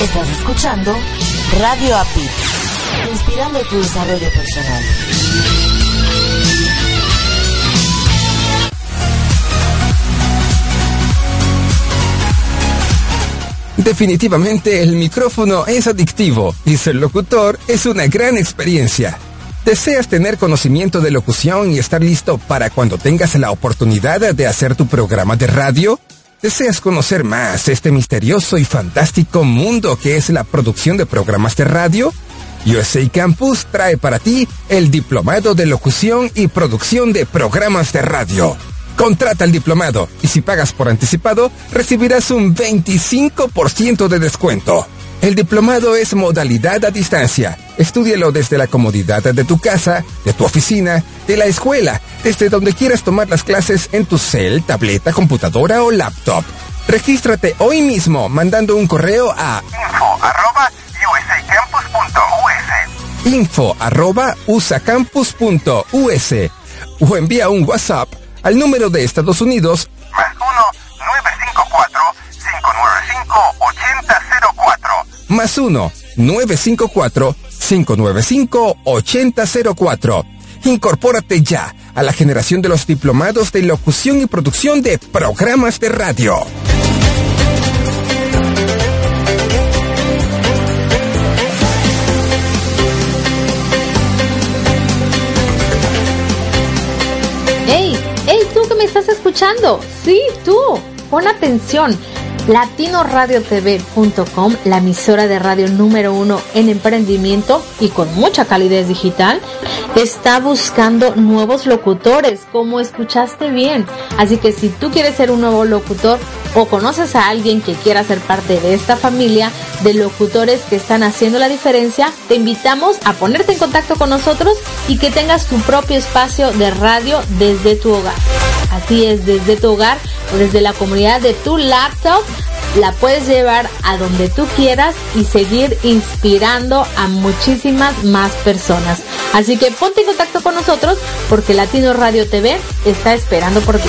Estás escuchando Radio API, inspirando tu desarrollo personal. Definitivamente el micrófono es adictivo y ser locutor es una gran experiencia. ¿Deseas tener conocimiento de locución y estar listo para cuando tengas la oportunidad de hacer tu programa de radio? ¿Deseas conocer más este misterioso y fantástico mundo que es la producción de programas de radio? USA Campus trae para ti el Diplomado de Locución y Producción de Programas de Radio. Contrata el diplomado y si pagas por anticipado, recibirás un 25% de descuento. El diplomado es modalidad a distancia. Estúdialo desde la comodidad de tu casa, de tu oficina, de la escuela, desde donde quieras tomar las clases en tu cel, tableta, computadora o laptop. Regístrate hoy mismo mandando un correo a info arroba usacampus.us o envía un WhatsApp al número de Estados Unidos más 1-954-595-8004 más 1-954-595-8004. Incorpórate ya a la generación de los diplomados de locución y producción de programas de radio. ¡Ey! ¡Ey, tú que me estás escuchando! Sí, tú. Pon atención latinoradiotv.com, la emisora de radio número uno en emprendimiento y con mucha calidez digital, está buscando nuevos locutores, como escuchaste bien. Así que si tú quieres ser un nuevo locutor o conoces a alguien que quiera ser parte de esta familia de locutores que están haciendo la diferencia, te invitamos a ponerte en contacto con nosotros y que tengas tu propio espacio de radio desde tu hogar. Así es, desde tu hogar o desde la comunidad de tu laptop la puedes llevar a donde tú quieras y seguir inspirando a muchísimas más personas. Así que ponte en contacto con nosotros porque Latino Radio TV está esperando por ti.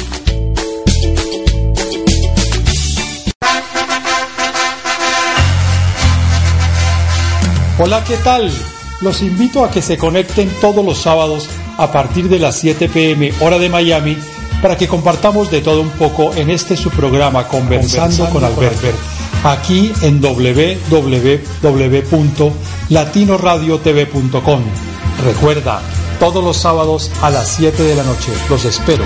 Hola, ¿qué tal? Los invito a que se conecten todos los sábados a partir de las 7 pm hora de Miami para que compartamos de todo un poco en este su programa Conversando, Conversando con Alberto, aquí en www.latinoradiotv.com. Recuerda, todos los sábados a las 7 de la noche. Los espero.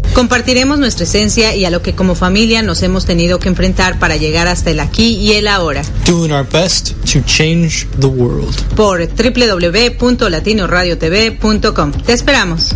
Compartiremos nuestra esencia y a lo que como familia nos hemos tenido que enfrentar para llegar hasta el aquí y el ahora. Doing our best to change the world. Por www.latinoradiotv.com. Te esperamos.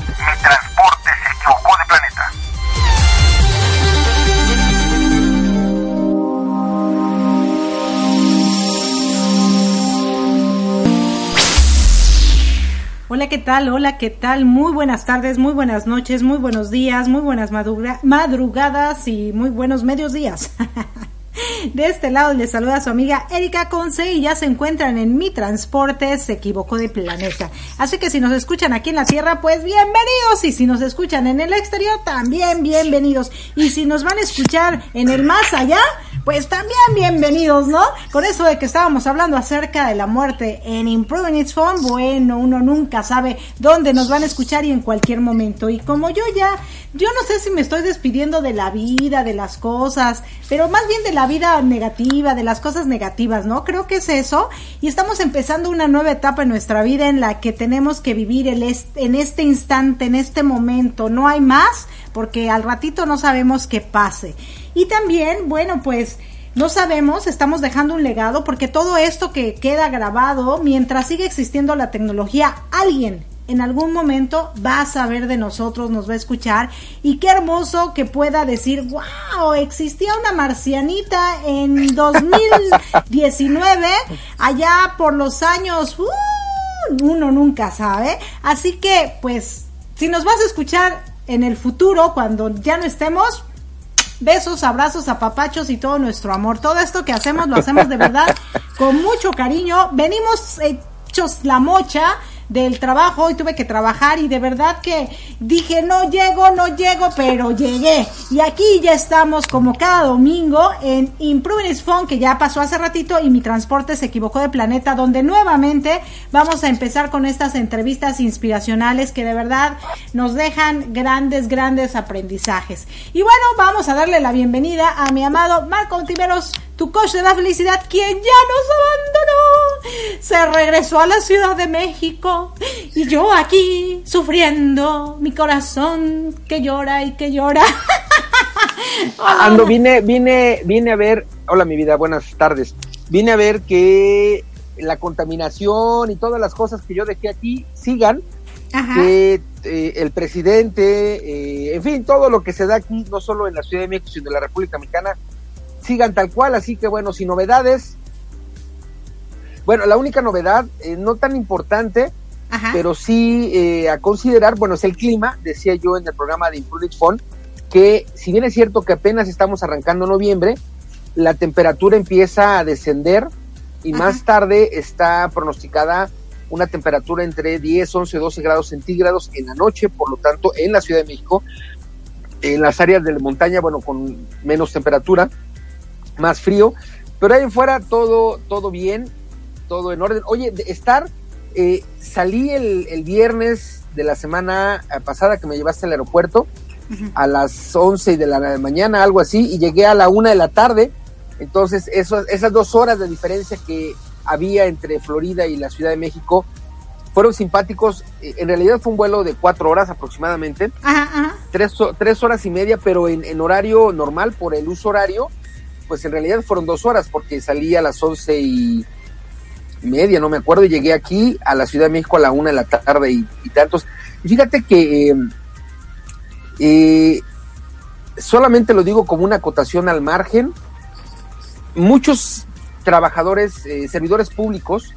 Hola, ¿qué tal? Hola, ¿qué tal? Muy buenas tardes, muy buenas noches, muy buenos días, muy buenas madrugadas y muy buenos medios días. De este lado les saluda su amiga Erika Conce y ya se encuentran en mi transporte, se equivocó de planeta. Así que si nos escuchan aquí en la Tierra, pues bienvenidos. Y si nos escuchan en el exterior, también bienvenidos. Y si nos van a escuchar en el más allá, pues también bienvenidos, ¿no? Con eso de que estábamos hablando acerca de la muerte en Improving Its Phone, bueno, uno nunca sabe dónde nos van a escuchar y en cualquier momento. Y como yo ya, yo no sé si me estoy despidiendo de la vida, de las cosas, pero más bien de la vida negativa, de las cosas negativas, ¿no? Creo que es eso. Y estamos empezando una nueva etapa en nuestra vida en la que tenemos que vivir en este instante, en este momento. No hay más, porque al ratito no sabemos qué pase. Y también, bueno, pues no sabemos, estamos dejando un legado porque todo esto que queda grabado, mientras sigue existiendo la tecnología, alguien en algún momento va a saber de nosotros, nos va a escuchar y qué hermoso que pueda decir, wow, existía una marcianita en 2019, allá por los años, uh, uno nunca sabe. Así que, pues, si nos vas a escuchar en el futuro, cuando ya no estemos, besos, abrazos, apapachos y todo nuestro amor. Todo esto que hacemos lo hacemos de verdad con mucho cariño. Venimos hechos la mocha del trabajo, hoy tuve que trabajar y de verdad que dije no llego, no llego, pero llegué. Y aquí ya estamos como cada domingo en Improving Phone, que ya pasó hace ratito y mi transporte se equivocó de planeta, donde nuevamente vamos a empezar con estas entrevistas inspiracionales que de verdad nos dejan grandes, grandes aprendizajes. Y bueno, vamos a darle la bienvenida a mi amado Marco Ontiveros tu coche de la felicidad, quien ya nos abandonó, se regresó a la Ciudad de México. Y yo aquí sufriendo, mi corazón que llora y que llora. Ando, vine, vine, vine a ver, hola mi vida, buenas tardes, vine a ver que la contaminación y todas las cosas que yo dejé aquí sigan, que eh, el presidente, eh, en fin, todo lo que se da aquí, no solo en la Ciudad de México, sino en la República Mexicana, sigan tal cual, así que bueno, sin novedades. Bueno, la única novedad, eh, no tan importante, pero sí eh, a considerar, bueno, es el clima, decía yo en el programa de Improved Phone, que si bien es cierto que apenas estamos arrancando noviembre, la temperatura empieza a descender y más tarde está pronosticada una temperatura entre 10, 11, 12 grados centígrados en la noche, por lo tanto, en la Ciudad de México, en las áreas de la montaña, bueno, con menos temperatura, más frío, pero ahí fuera todo, todo bien, todo en orden. Oye, de estar, eh, salí el, el, viernes de la semana eh, pasada que me llevaste al aeropuerto a las 11 de la mañana, algo así, y llegué a la una de la tarde. Entonces, eso, esas dos horas de diferencia que había entre Florida y la Ciudad de México fueron simpáticos. Eh, en realidad fue un vuelo de cuatro horas aproximadamente, Tres, tres, horas y media, pero en, en horario normal por el uso horario pues en realidad fueron dos horas porque salí a las once y media, no me acuerdo, y llegué aquí a la Ciudad de México a la una de la tarde y, tantos. Fíjate que eh, eh, solamente lo digo como una acotación al margen, muchos trabajadores, eh, servidores públicos,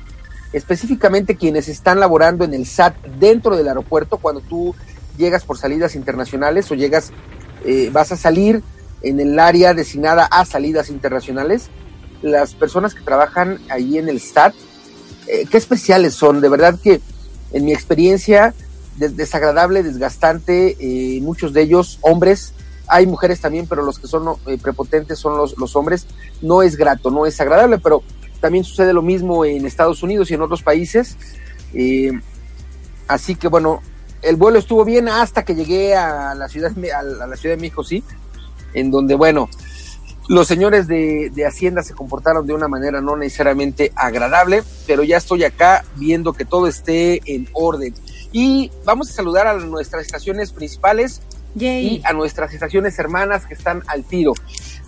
específicamente quienes están laborando en el SAT dentro del aeropuerto, cuando tú llegas por salidas internacionales o llegas, vas a salir en el área destinada a salidas internacionales, las personas que trabajan ahí en el STAT, eh, qué especiales son, de verdad que en mi experiencia desagradable, desgastante, eh, muchos de ellos hombres, hay mujeres también, pero los que son eh, prepotentes son los, los hombres, no es grato, no es agradable, pero también sucede lo mismo en Estados Unidos y en otros países. así que bueno, el vuelo estuvo bien hasta que llegué a la ciudad, a la ciudad de México, sí, en donde, bueno, los señores de, Hacienda se comportaron de una manera no necesariamente agradable, pero ya estoy acá viendo que todo esté en orden. Y vamos a saludar a nuestras estaciones principales y a nuestras estaciones hermanas que están al tiro.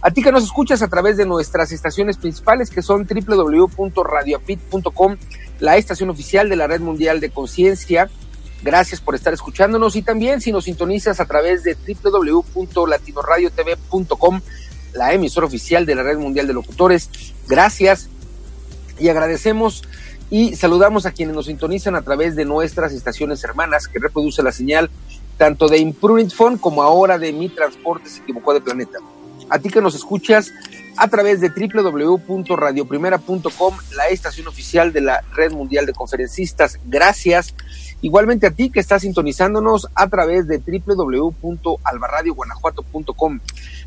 A ti que nos escuchas a través de nuestras estaciones principales que son www.radioapit.com, la estación oficial de la Red Mundial de Conciencia. Gracias por estar escuchándonos y también si nos sintonizas a través de www.latinoradiotv.com la emisora oficial de la Red Mundial de Locutores. Gracias y agradecemos y saludamos a quienes nos sintonizan a través de nuestras estaciones hermanas que reproduce la señal tanto de Improvement Phone como ahora de Mi Transporte se equivocó de planeta. A ti que nos escuchas a través de www.radioprimera.com, la estación oficial de la Red Mundial de Conferencistas. Gracias. Igualmente a ti que estás sintonizándonos a través de www.albarradioguanajuato.com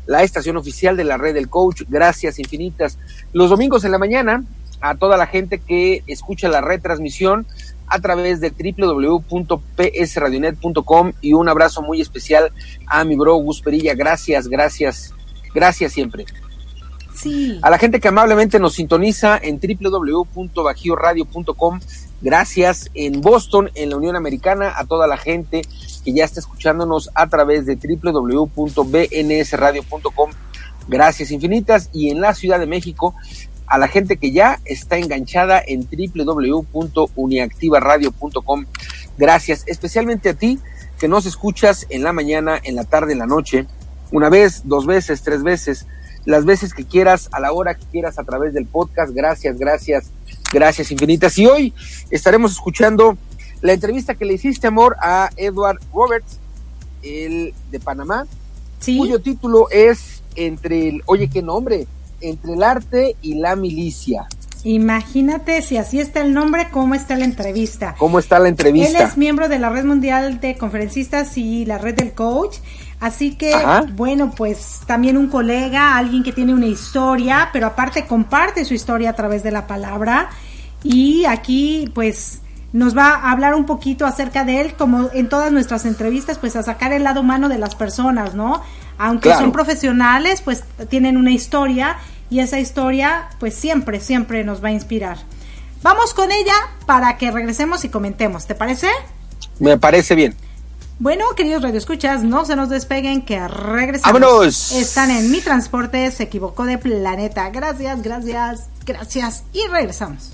la estación oficial de la red del coach. Gracias infinitas. Los domingos en la mañana, a toda la gente que escucha la retransmisión a través de www.psradionet.com y un abrazo muy especial a mi bro Gus Perilla. Gracias, gracias, gracias siempre. A la gente que amablemente nos sintoniza en www.bajioradio.com. Gracias en Boston, en la Unión Americana, a toda la gente que ya está escuchándonos a través de www.bnsradio.com. Gracias infinitas. Y en la Ciudad de México, a la gente que ya está enganchada en www.uniactivaradio.com. Gracias, especialmente a ti que nos escuchas en la mañana, en la tarde, en la noche, una vez, dos veces, tres veces, las veces que quieras, a la hora que quieras a través del podcast. Gracias, gracias, gracias infinitas. Y hoy estaremos escuchando la entrevista que le hiciste, amor, a Edward Roberts, el de Panamá, cuyo título es entre el, oye, qué nombre, entre el arte y la milicia. Imagínate si así está el nombre, cómo está la entrevista. ¿Cómo está la entrevista? Él es miembro de la Red Mundial de Conferencistas y la Red del Coach. Así que, bueno, pues también un colega, alguien que tiene una historia, pero aparte comparte su historia a través de la palabra. Y aquí, pues, nos va a hablar un poquito acerca de él, como en todas nuestras entrevistas, pues a sacar el lado humano de las personas, ¿no? Aunque son profesionales, pues tienen una historia y esa historia, pues siempre, siempre nos va a inspirar. Vamos con ella para que regresemos y comentemos, ¿te parece? Me parece bien. Bueno, queridos radioescuchas, no se nos despeguen que regresamos. ¡Vámonos! Están en Mi Transporte, se equivocó de planeta. Gracias, gracias, gracias y regresamos.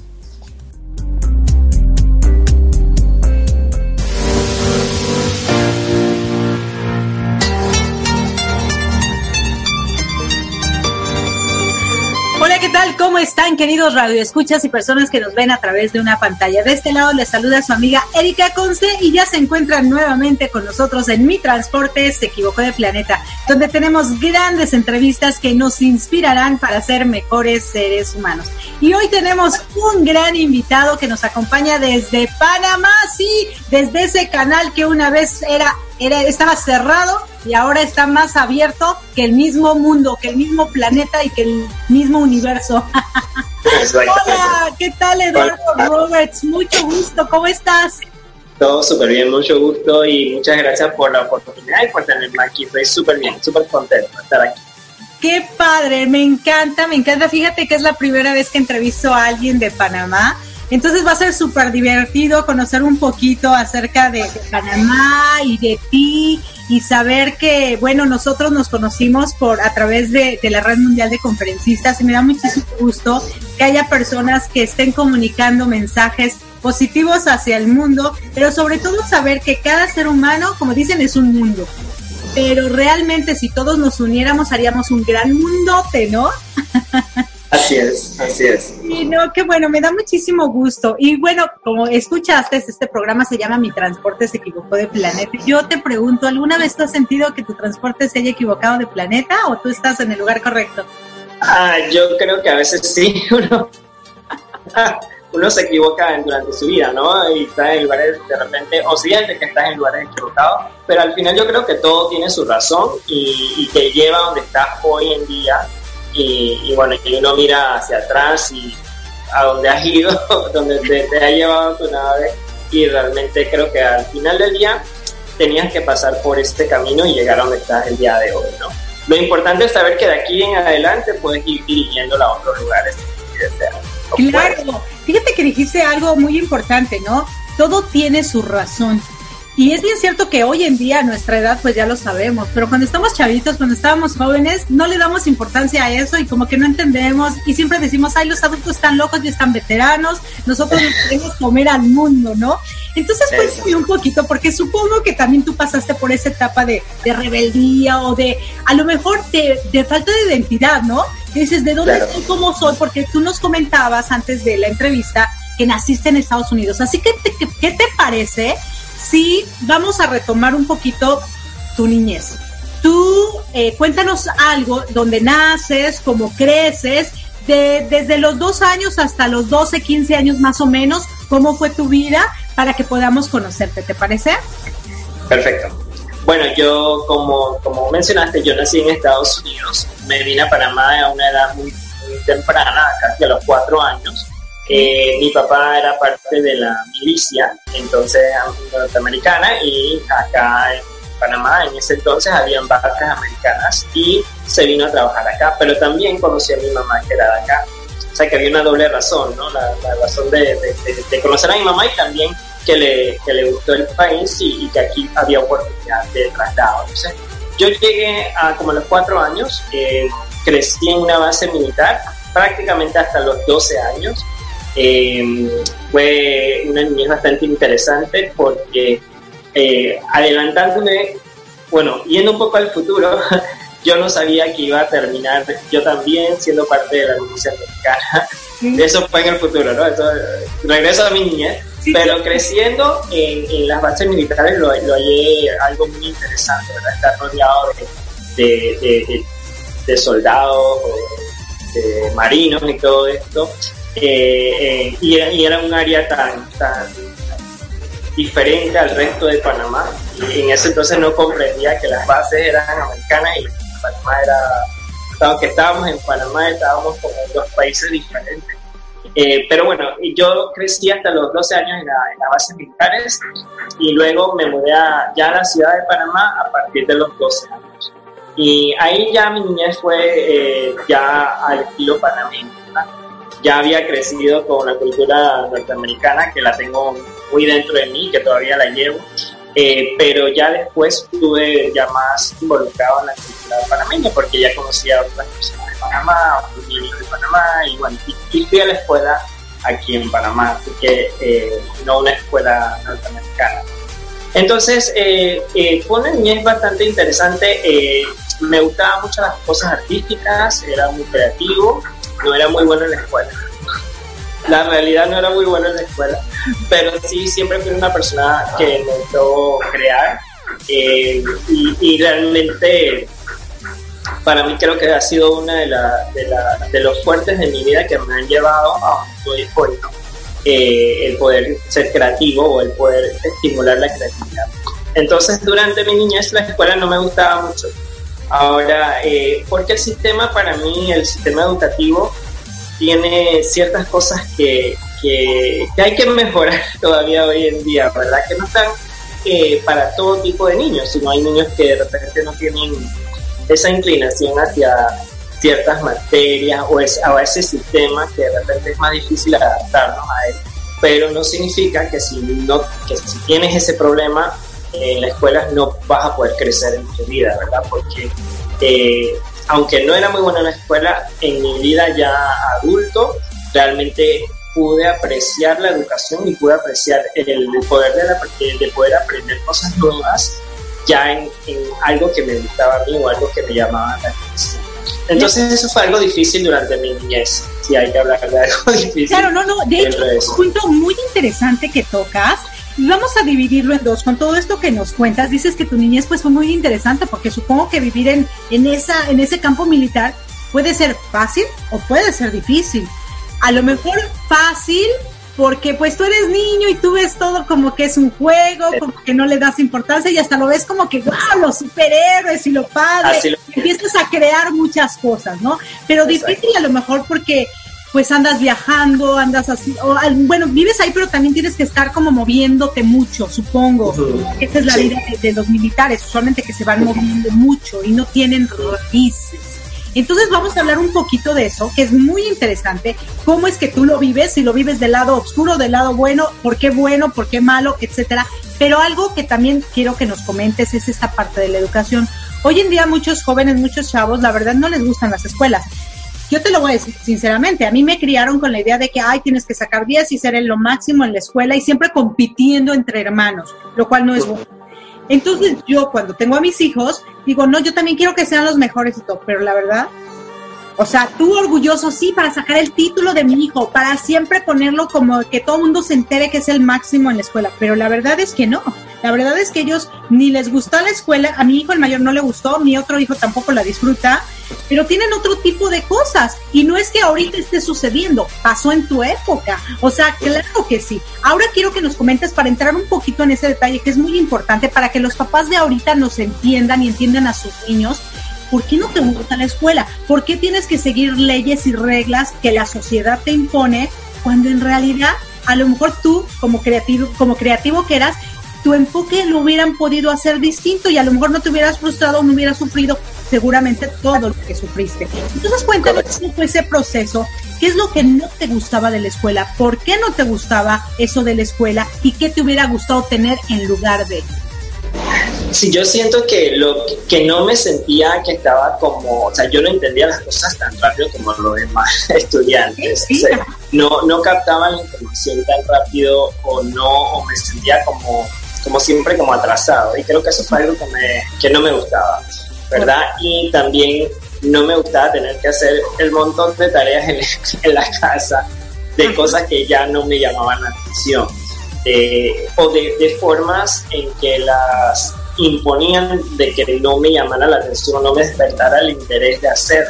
¿Qué tal? ¿Cómo están, queridos radioescuchas y personas que nos ven a través de una pantalla? De este lado les saluda su amiga Erika Conce y ya se encuentran nuevamente con nosotros en Mi Transporte Se Equivocó de Planeta, donde tenemos grandes entrevistas que nos inspirarán para ser mejores seres humanos. Y hoy tenemos un gran invitado que nos acompaña desde Panamá, sí, desde ese canal que una vez era era, estaba cerrado y ahora está más abierto que el mismo mundo, que el mismo planeta y que el mismo universo. Hola, ¿qué tal Eduardo Roberts? Mucho gusto, ¿cómo estás? Todo súper bien, mucho gusto y muchas gracias por la oportunidad y por tenerme aquí. Estoy súper bien, súper contento de estar aquí. Qué padre, me encanta, me encanta. Fíjate que es la primera vez que entrevisto a alguien de Panamá entonces va a ser súper divertido conocer un poquito acerca de, Panamá y de ti y saber que, bueno, nosotros nos conocimos por a través de, de, la Red Mundial de Conferencistas y me da muchísimo gusto que haya personas que estén comunicando mensajes positivos hacia el mundo, pero sobre todo saber que cada ser humano, como dicen, es un mundo. Pero realmente si todos nos uniéramos haríamos un gran mundote, ¿no? Así es, así es. Y no, qué bueno, me da muchísimo gusto. Y bueno, como escuchaste, este programa se llama Mi transporte se equivocó de planeta. Yo te pregunto, ¿alguna vez tú has sentido que tu transporte se haya equivocado de planeta o tú estás en el lugar correcto? Ah, yo creo que a veces sí, uno, uno se equivoca durante su vida, ¿no? Y está en lugares de repente, o siente que estás en lugares equivocados, pero al final yo creo que todo tiene su razón y, y te lleva donde estás hoy en día. Y, y, bueno, y uno mira hacia atrás y a donde has ido, donde te, te ha llevado tu nave y realmente creo que al final del día tenías que pasar por este camino y llegar a donde estás el día de hoy, ¿no? Lo importante es saber que de aquí en adelante puedes ir dirigiéndola a otros lugares. Claro, fíjate que dijiste algo muy importante, ¿no? Todo tiene su razón. Y es bien cierto que hoy en día, a nuestra edad, pues ya lo sabemos, pero cuando estamos chavitos, cuando estábamos jóvenes, no le damos importancia a eso y como que no entendemos y siempre decimos, ay, los adultos están locos y están veteranos, nosotros nos queremos comer al mundo, ¿no? Entonces, pues un poquito, porque supongo que también tú pasaste por esa etapa de, de rebeldía o de, a lo mejor, de, de falta de identidad, ¿no? dices, ¿de dónde claro. soy? ¿Cómo soy? Porque tú nos comentabas antes de la entrevista que naciste en Estados Unidos. Así que, ¿qué, qué te parece si vamos a retomar un poquito tu niñez? Tú eh, cuéntanos algo, donde naces, cómo creces, de, desde los dos años hasta los 12, 15 años más o menos, cómo fue tu vida para que podamos conocerte, ¿te parece? Perfecto. Bueno, yo, como, como mencionaste, yo nací en Estados Unidos, me vine a Panamá a una edad muy, muy temprana, casi a los cuatro años. Eh, mi papá era parte de la milicia, entonces norteamericana, y acá en Panamá en ese entonces habían barcas americanas y se vino a trabajar acá, pero también conocí a mi mamá que era de acá. O sea que había una doble razón, ¿no? La, la razón de, de, de, de conocer a mi mamá y también que le, que le gustó el país y, y, que aquí había oportunidad de traslado. Entonces, yo llegué a como a los cuatro años, eh, crecí en una base militar prácticamente hasta los 12 años. Eh, fue una niñez bastante interesante porque eh, adelantándome, bueno, yendo un poco al futuro, yo no sabía que iba a terminar yo también siendo parte de la milicia mexicana. Eso fue en el futuro, ¿no? Eso, regreso a mi niñez pero creciendo en, en, las bases militares lo, lo, hallé algo muy interesante, ¿verdad? Estar rodeado de, de, de, de soldados, de marinos y todo esto. Eh, eh, y, y, era un área tan, tan diferente al resto de Panamá. Y en ese entonces no comprendía que las bases eran americanas y Panamá era, aunque estábamos en Panamá, estábamos como en dos países diferentes. Eh, pero bueno, yo crecí hasta los 12 años en la, en la base militares y luego me mudé a, ya a la ciudad de Panamá a partir de los 12 años. Y ahí ya mi niñez fue eh, ya al estilo panameño. Ya había crecido con la cultura norteamericana que la tengo muy dentro de mí, que todavía la llevo. Eh, pero ya después estuve ya más involucrado en la cultura panameña porque ya conocía a otras personas de Panamá, otros niños de Panamá y bueno, y, fui a la escuela aquí en Panamá, que eh, no una escuela norteamericana. Entonces, eh, eh, fue una niñez bastante interesante, eh, me gustaban mucho las cosas artísticas, era muy creativo, no era muy bueno en la escuela la realidad no era muy buena en la escuela, pero sí siempre fui una persona que me gustó crear eh, y, y, realmente para mí creo que ha sido una de, la, de, de, los fuertes de mi vida que me han llevado a donde estoy hoy, eh, el poder ser creativo o el poder estimular la creatividad. Entonces durante mi niñez la escuela no me gustaba mucho. Ahora, eh, porque el sistema para mí, el sistema educativo, tiene ciertas cosas que, que, hay que mejorar todavía hoy en día, ¿verdad? Que no están eh, para todo tipo de niños, sino hay niños que de repente no tienen esa inclinación hacia ciertas materias o, es, a ese sistema que de repente es más difícil adaptarnos a él. Pero no significa que si, no, que si tienes ese problema en la escuela no vas a poder crecer en tu vida, ¿verdad? Porque eh, aunque no era muy buena en la escuela, en mi vida ya adulto, realmente pude apreciar la educación y pude apreciar el, poder de, la, de poder aprender cosas nuevas ya en, en, algo que me gustaba a mí o algo que me llamaba la atención. Entonces eso fue algo difícil durante mi niñez, si hay que hablar de algo difícil. Claro, no, no, de hecho, un punto muy interesante que tocas vamos a dividirlo en dos. Con todo esto que nos cuentas, dices que tu niñez pues fue muy interesante porque supongo que vivir en, en, esa, en ese campo militar puede ser fácil o puede ser difícil. A lo mejor fácil porque pues tú eres niño y tú ves todo como que es un juego, como que no le das importancia y hasta lo ves como que, wow, los superhéroes y lo padre, empiezas a crear muchas cosas, ¿no? Pero difícil a lo mejor porque pues andas viajando, andas así, o, bueno, vives ahí, pero también tienes que estar como moviéndote mucho, supongo. Esa es la vida de, los militares, usualmente que se van moviendo mucho y no tienen raíces. Entonces vamos a hablar un poquito de eso, que es muy interesante, cómo es que tú lo vives, si lo vives del lado oscuro, del lado bueno, por qué bueno, por qué malo, etcétera. Pero algo que también quiero que nos comentes es esta parte de la educación. Hoy en día muchos jóvenes, muchos chavos, la verdad no les gustan las escuelas. Yo te lo voy a decir sinceramente, a mí me criaron con la idea de que, ay, tienes que sacar 10 y ser en lo máximo en la escuela y siempre compitiendo entre hermanos, lo cual no es bueno. Entonces yo cuando tengo a mis hijos, digo, no, yo también quiero que sean los mejores y todo, pero la verdad, o sea, tú orgulloso, sí, para sacar el título de mi hijo, para siempre ponerlo como que todo el mundo se entere que es el máximo en la escuela, pero la verdad es que no. La verdad es que ellos ni les gustó la escuela, a mi hijo el mayor no le gustó, mi otro hijo tampoco la disfruta, pero tienen otro tipo de cosas y no es que ahorita esté sucediendo, pasó en tu época, o sea, claro que sí. Ahora quiero que nos comentes para entrar un poquito en ese detalle que es muy importante para que los papás de ahorita nos entiendan y entiendan a sus niños. ¿Por qué no te gusta la escuela? ¿Por qué tienes que seguir leyes y reglas que la sociedad te impone cuando en realidad a lo mejor tú como creativo, como creativo que eras, tu enfoque lo hubieran podido hacer distinto y a lo mejor no te hubieras frustrado, no hubieras sufrido seguramente todo lo que sufriste. Entonces cuéntame cómo fue ese proceso, qué es lo que no te gustaba de la escuela, por qué no te gustaba eso de la escuela y qué te hubiera gustado tener en lugar de. Sí, yo siento que lo que no me sentía que estaba como, o sea, yo no entendía las cosas tan rápido como los demás estudiantes. no, no captaban la información tan rápido o no, o me sentía como como siempre como atrasado y creo que eso fue algo que, me, que no me gustaba, ¿verdad? Y también no me gustaba tener que hacer el montón de tareas en, la casa de cosas que ya no me llamaban la atención o de, de, formas en que las imponían de que no me llamara la atención, no me despertara el interés de hacer.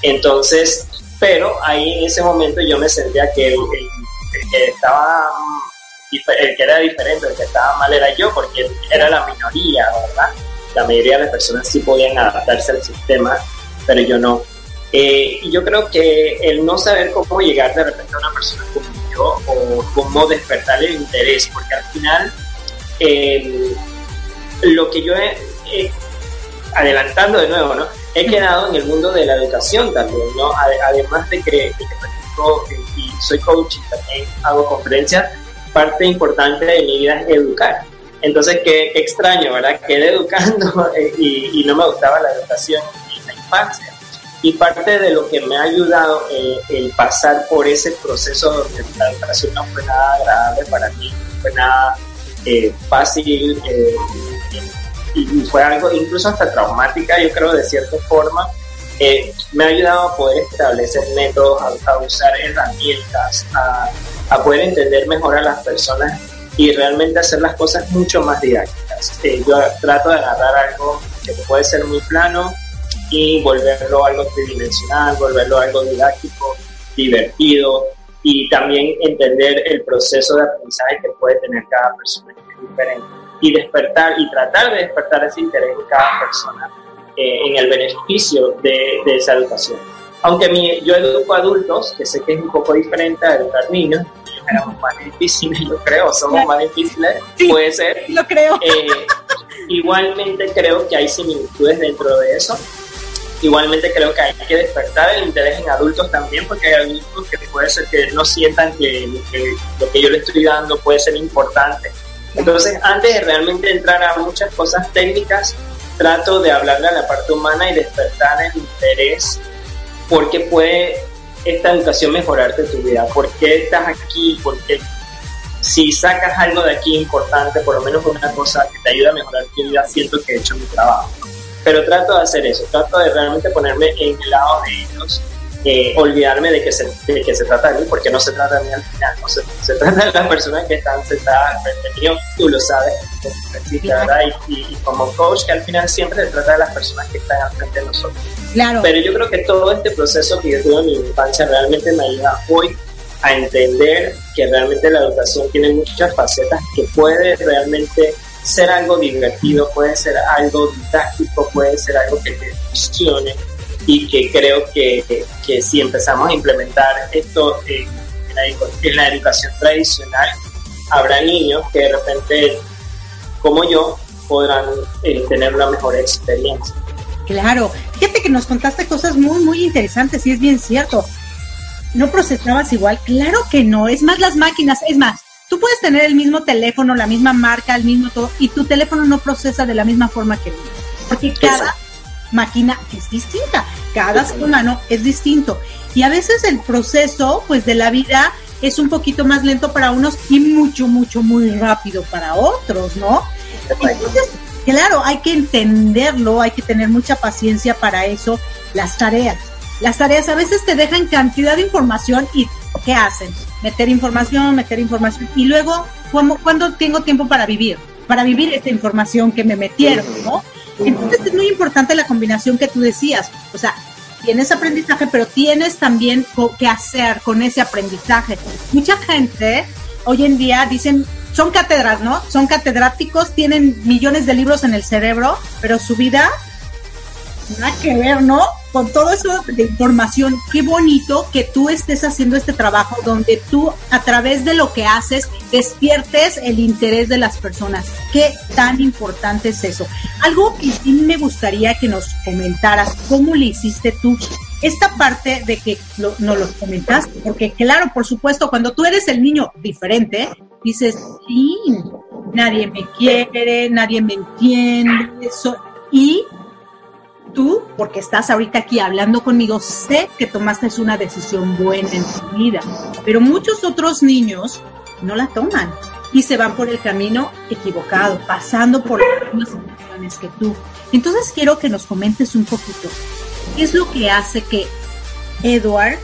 Entonces, pero ahí en ese momento yo me sentía que el que estaba el que era diferente, el que estaba mal era yo, porque era la minoría, ¿verdad? La mayoría de las personas sí podían adaptarse al sistema, pero yo no. Eh, y yo creo que el no saber cómo llegar de repente a una persona como yo o cómo despertarle el interés, porque al final eh, lo que yo he, adelantando de nuevo, ¿no? He quedado en el mundo de la educación también, ¿no? Además de que, de que y soy coach y también hago conferencias, parte importante de mi vida es educar. Entonces, qué, extraño, ¿verdad? Quedé educando eh, y, no me gustaba la educación en la infancia. Y parte de lo que me ha ayudado eh, el pasar por ese proceso donde la educación no fue nada agradable para mí, no fue nada eh, fácil y fue algo incluso hasta traumática, yo creo, de cierta forma, me ha ayudado a poder establecer métodos, a usar herramientas, a a poder entender mejor a las personas y realmente hacer las cosas mucho más didácticas. Eh, yo trato de agarrar algo que puede ser muy plano y volverlo algo tridimensional, volverlo algo didáctico, divertido y también entender el proceso de aprendizaje que puede tener cada persona que es diferente y despertar y tratar de despertar ese interés en cada persona eh, en el beneficio de, de esa educación. Aunque mi, yo educo adultos, que sé que es un poco diferente a educar niños, éramos más difíciles, yo creo, somos más difíciles, puede ser. Lo creo. Eh, igualmente creo que hay similitudes dentro de eso. Igualmente creo que hay que despertar el interés en adultos también, porque hay adultos que puede ser que no sientan que, lo que yo le estoy dando puede ser importante. Entonces, antes de realmente entrar a muchas cosas técnicas, trato de hablarle a la parte humana y despertar el interés porque puede esta educación mejorarte tu vida? ¿Por qué estás aquí? Porque si sacas algo de aquí importante, por lo menos una cosa que te ayuda a mejorar tu vida, siento que he hecho mi trabajo. Pero trato de hacer eso, trato de realmente ponerme en el lado de ellos, eh, olvidarme de que, se, de que se trata de mí, porque no se trata de mí al final, no se, se trata de las personas que están sentadas frente mío, tú lo sabes, ¿verdad? Y, y, como coach, que al final siempre se trata de las personas que están al frente de nosotros. Claro. Pero yo creo que todo este proceso que yo tuve en mi infancia realmente me ayuda hoy a entender que realmente la educación tiene muchas facetas que puede realmente ser algo divertido, puede ser algo didáctico, puede ser algo que te funcione y que creo que, que, si empezamos a implementar esto en, la, educación tradicional, habrá niños que de repente, como yo, podrán eh, tener una mejor experiencia. Claro, fíjate que nos contaste cosas muy, muy interesantes y es bien cierto. ¿No procesabas igual? Claro que no, es más las máquinas, es más, tú puedes tener el mismo teléfono, la misma marca, el mismo todo, y tu teléfono no procesa de la misma forma que el mío. Porque cada máquina es distinta, cada ser humano es distinto. Y a veces el proceso, pues, de la vida es un poquito más lento para unos y mucho, mucho, muy rápido para otros, ¿no? Entonces, claro, hay que entenderlo, hay que tener mucha paciencia para eso. Las tareas. Las tareas a veces te dejan cantidad de información y ¿qué hacen? Meter información, meter información. Y luego, ¿cuándo, tengo tiempo para vivir? Para vivir esta información que me metieron, ¿no? Entonces es muy importante la combinación que tú decías. O sea, tienes aprendizaje, pero tienes también que hacer con ese aprendizaje. Mucha gente hoy en día dicen, son cátedras, ¿no? Son catedráticos, tienen millones de libros en el cerebro, pero su vida, nada que ver, ¿no? con todo eso de información, qué bonito que tú estés haciendo este trabajo donde tú a través de lo que haces despiertes el interés de las personas. Qué tan importante es eso. Algo que sí me gustaría que nos comentaras, ¿cómo le hiciste tú? Esta parte de que no nos lo comentaste, porque claro, por supuesto, cuando tú eres el niño diferente, dices, sí, nadie me quiere, nadie me entiende, eso, y tú, porque estás ahorita aquí hablando conmigo, sé que tomaste una decisión buena en tu vida, pero muchos otros niños no la toman y se van por el camino equivocado, pasando por las mismas situaciones que tú. Entonces quiero que nos comentes un poquito, ¿qué es lo que hace que Edward,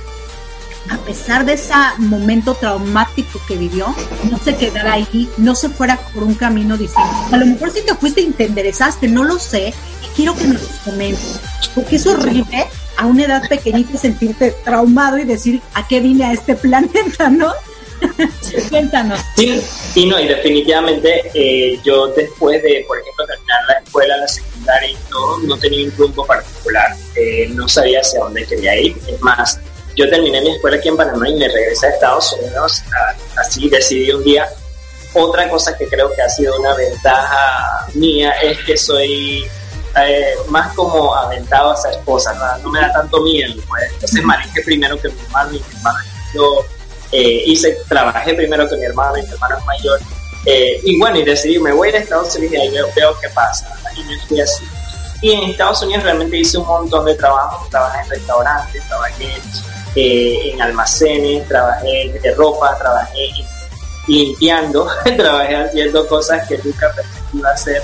a pesar de ese momento traumático que vivió, no se quedara ahí, no se fuera por un camino distinto? A lo mejor si te fuiste y te interesaste, no lo sé, quiero que nos comentes, porque es horrible a una edad pequeñita sentirte traumado y decir a qué vine a este planeta, ¿no? Cuéntanos. Sí, y no, y definitivamente eh, yo después de, por ejemplo, terminar la escuela, la secundaria y todo, no tenía un rumbo particular, eh, no sabía hacia dónde quería ir, es más, yo terminé mi escuela aquí en Panamá y me regresé a Estados Unidos, así decidí un día. Otra cosa que creo que ha sido una ventaja mía es que soy eh, más como aventado a hacer cosas, ¿no? me da tanto miedo. Pues. Entonces manejé primero que mi hermano y mi hermano. Yo eh, hice, trabajé primero que mi hermano y mi hermano es mayor. Eh, y bueno, y decidí, me voy a ir a Estados Unidos y ahí veo, veo qué pasa. Y yo estoy así. Y en Estados Unidos realmente hice un montón de trabajo. Trabajé en restaurantes, trabajé en almacenes, trabajé de ropa, trabajé limpiando, trabajé haciendo cosas que nunca pensé iba a hacer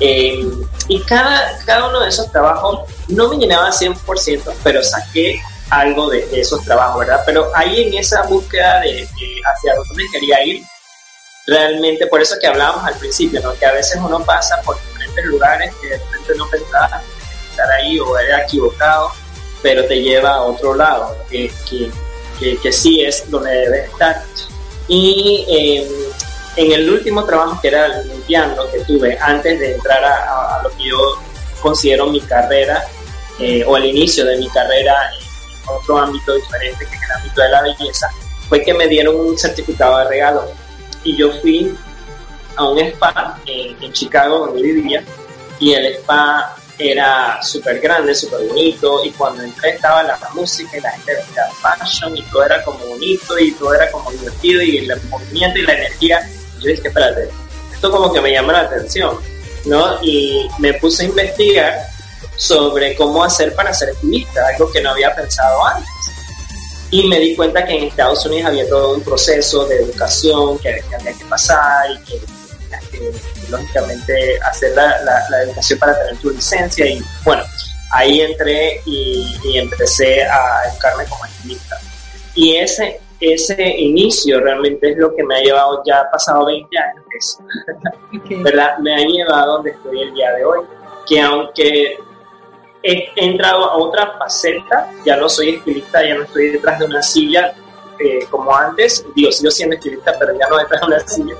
eh, y cada, cada uno de esos trabajos no me llenaba 100%, pero saqué algo de, esos trabajos, ¿verdad? Pero ahí en esa búsqueda de, hacia dónde quería ir, realmente, por eso que hablábamos al principio, ¿no? Que a veces uno pasa por diferentes lugares que de repente no pensaba estar ahí o era equivocado, pero te lleva a otro lado, que, que, que, sí es donde debe estar. Y eh, en el último trabajo que era limpiando que tuve antes de entrar a, lo que yo considero mi carrera eh, o el inicio de mi carrera en otro ámbito diferente que es el ámbito de la belleza, fue que me dieron un certificado de regalo y yo fui a un spa en, en Chicago donde vivía y el spa era súper grande, súper bonito y cuando entré estaba la música y la gente vestía fashion y todo era como bonito y todo era como divertido y el movimiento y la energía yo dije, espérate, esto como que me llama la atención, ¿no? Y me puse a investigar sobre cómo hacer para ser estilista, algo que no había pensado antes. Y me di cuenta que en Estados Unidos había todo un proceso de educación que, había que pasar y que, lógicamente hacer la, la, educación para tener tu licencia. Y bueno, ahí entré y, empecé a educarme como estilista. Y ese, ese inicio realmente es lo que me ha llevado, ya ha pasado 20 años, eso, ¿verdad? Me ha llevado donde estoy el día de hoy. Que aunque he entrado a otra faceta, ya no soy estilista, ya no estoy detrás de una silla eh, como antes, digo, sigo siendo estilista, pero ya no detrás de una silla.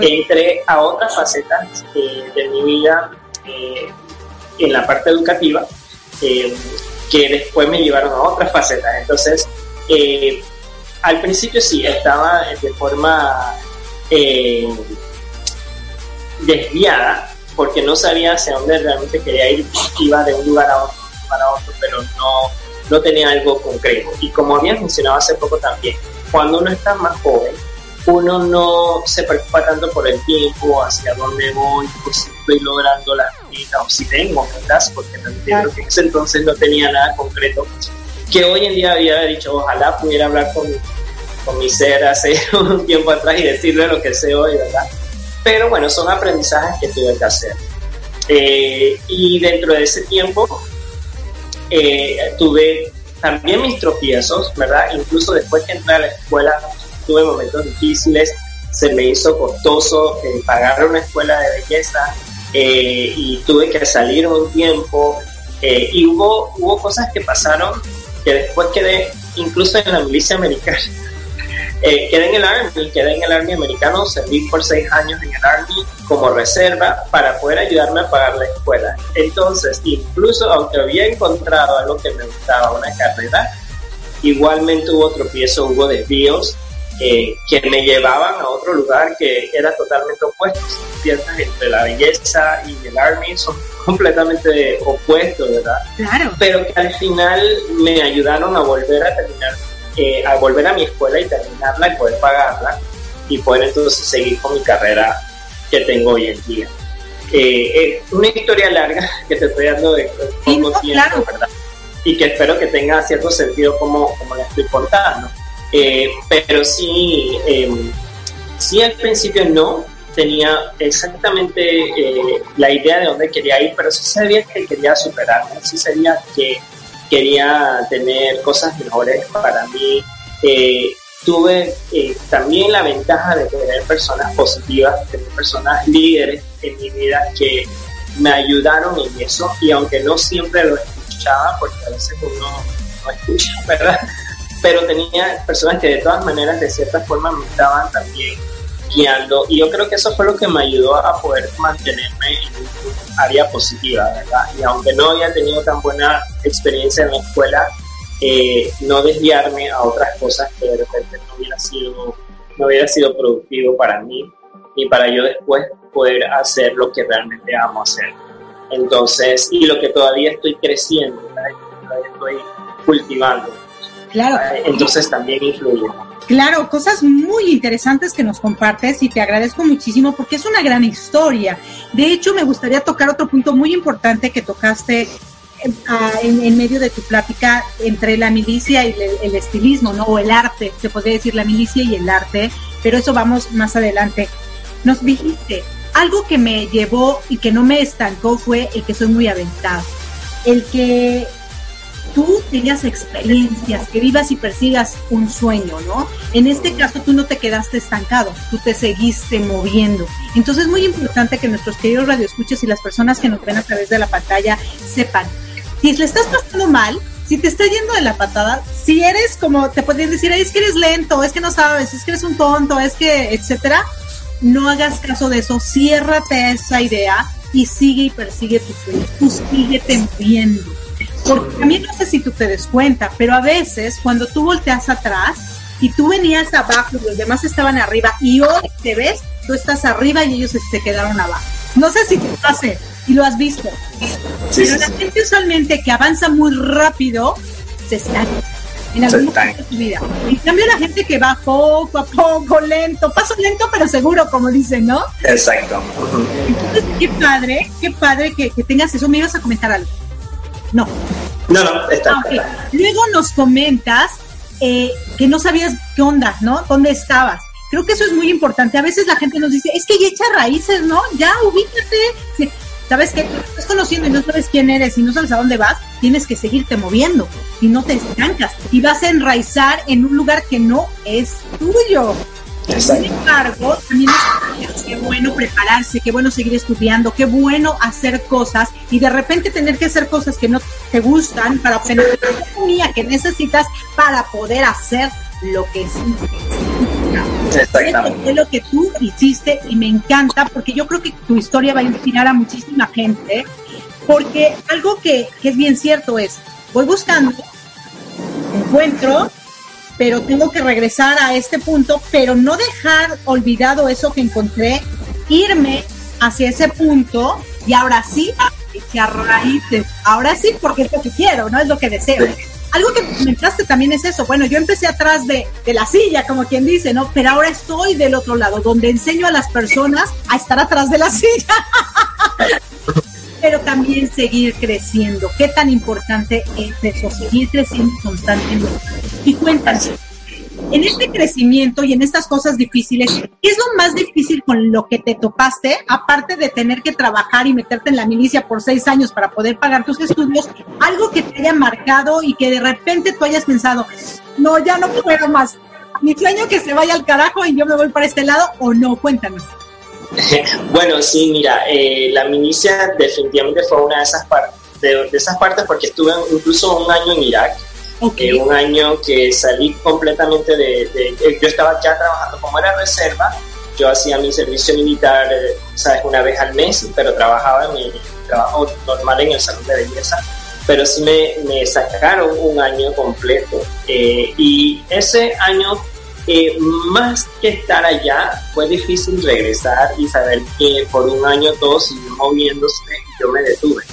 Entré a otras facetas eh, de mi vida eh, en la parte educativa que después me llevaron a otras facetas. Entonces, al principio sí, estaba de forma desviada porque no sabía hacia dónde realmente quería ir, iba de un lugar a otro, para otro, pero no, no tenía algo concreto. Y como había mencionado hace poco también, cuando uno está más joven, uno no se preocupa tanto por el tiempo, hacia dónde voy, por si estoy logrando las metas o si tengo metas, porque no entiendo que en ese entonces no tenía nada concreto, que hoy en día había dicho, ojalá pudiera hablar con, con mi ser hace un tiempo atrás y decirle lo que sé hoy, ¿verdad? Pero bueno, son aprendizajes que tuve que hacer. Eh, y dentro de ese tiempo eh, tuve también mis tropiezos, ¿verdad? Incluso después que entré a la escuela tuve momentos difíciles, se me hizo costoso eh, pagar una escuela de belleza y tuve que salir un tiempo y hubo, hubo cosas que pasaron que después quedé incluso en la milicia americana eh, quedé en el Army, quedé en el Army americano, serví por seis años en el Army como reserva para poder ayudarme a pagar la escuela. Entonces, incluso aunque había encontrado algo que me gustaba, una carrera, igualmente hubo tropiezo, hubo desvíos eh, que me llevaban a otro lugar que era totalmente opuesto. Piensas entre la belleza y el Army son completamente opuestos, ¿verdad? Claro. Pero que al final me ayudaron a volver a terminar eh, a volver a mi escuela y terminarla y poder pagarla y poder entonces seguir con mi carrera que tengo hoy en día. Eh, es una historia larga que te estoy dando de poco tiempo, ¿verdad? Y que espero que tenga cierto sentido como, como la estoy contando. Eh, pero sí, em, sí al principio no tenía exactamente la idea de dónde quería ir, pero sí sabía que quería superarme, sí sabía que quería tener cosas mejores para mí. Eh, tuve eh, también la ventaja de tener personas positivas, tener personas líderes en mi vida que me ayudaron en eso y aunque no siempre lo escuchaba, porque a veces uno no escucha, ¿verdad? Pero tenía personas que de todas maneras de cierta forma me estaban también guiando y yo creo que eso fue lo que me ayudó a poder mantenerme en un área positiva, ¿verdad? Y aunque no había tenido tan buena experiencia en la escuela, eh, no desviarme a otras cosas que de repente no hubiera sido, no hubiera sido productivo para mí y para yo después poder hacer lo que realmente amo hacer. Entonces, y lo que todavía estoy creciendo, todavía estoy cultivando. Claro. Entonces también influye. Claro, cosas muy interesantes que nos compartes y te agradezco muchísimo porque es una gran historia. De hecho, me gustaría tocar otro punto muy importante que tocaste eh, en, medio de tu plática entre la milicia y el, estilismo, ¿no? O el arte, se podría decir la milicia y el arte, pero eso vamos más adelante. Nos dijiste, algo que me llevó y que no me estancó fue el que soy muy aventado. El que tú tengas experiencias, que vivas y persigas un sueño, ¿no? En este caso tú no te quedaste estancado, tú te seguiste moviendo. Entonces es muy importante que nuestros queridos radioescuchas y las personas que nos ven a través de la pantalla sepan, si le estás pasando mal, si te está yendo de la patada, si eres como te pueden decir, es que eres lento, es que no sabes, es que eres un tonto, es que, etcétera, no hagas caso de eso, ciérrate esa idea y sigue y persigue tus sueños, tú síguete moviendo porque también no sé si tú te des cuenta, pero a veces cuando tú volteas atrás y tú venías abajo y los demás estaban arriba y hoy te ves, tú estás arriba y ellos se quedaron abajo. No sé si te pase y lo has visto. pero la gente usualmente que avanza muy rápido se estanca en algún momento de su vida. En cambio, la gente que va poco a poco, lento, paso lento pero seguro, como dicen, ¿no? Exacto. Entonces, qué padre, qué padre que, que tengas eso. Me ibas a comentar algo. No. No, no, está. Ah, Luego nos comentas eh, que no sabías qué onda, ¿no? ¿Dónde estabas? Creo que eso es muy importante. A veces la gente nos dice, es que ya echa raíces, ¿no? Ya ubícate. ¿Sabes qué? estás conociendo y no sabes quién eres y no sabes a dónde vas, tienes que seguirte moviendo y no te estancas y vas a enraizar en un lugar que no es tuyo. Sin embargo, también es qué bueno prepararse, qué bueno seguir estudiando, qué bueno hacer cosas y de repente tener que hacer cosas que no te gustan para obtener la economía que necesitas para poder hacer lo que es Exactamente. Es lo que tú hiciste y me encanta porque yo creo que tu historia va a inspirar a muchísima gente porque algo que, que es bien cierto es, voy buscando, encuentro, pero tengo que regresar a este punto, pero no dejar olvidado eso que encontré, irme hacia ese punto y ahora sí, a raíces, ahora sí porque es lo que quiero, no es lo que deseo. Algo que comentaste también es eso, bueno, yo empecé atrás de, de la silla, como quien dice, ¿no? Pero ahora estoy del otro lado, donde enseño a las personas a estar atrás de la silla. pero también seguir creciendo. ¿Qué tan importante es eso? Seguir creciendo constantemente. Y cuéntanos, en este crecimiento y en estas cosas difíciles, ¿qué es lo más difícil con lo que te topaste? Aparte de tener que trabajar y meterte en la milicia por seis años para poder pagar tus estudios, algo que te haya marcado y que de repente tú hayas pensado, no, ya no puedo más. Mi sueño que se vaya al carajo y yo me voy para este lado o no, cuéntanos. bueno, sí, mira, eh, la milicia definitivamente fue una de esas partes, de, esas partes porque estuve incluso un año en Irak, eh, un año que salí completamente de, eh, yo estaba ya trabajando como era reserva, yo hacía mi servicio militar, sabes, una vez al mes, pero trabajaba en mi trabajo normal en el salón de belleza, pero sí me, me sacaron un año completo y ese año eh, más que estar allá, fue difícil regresar y saber que por un año todo siguió moviéndose y yo me detuve.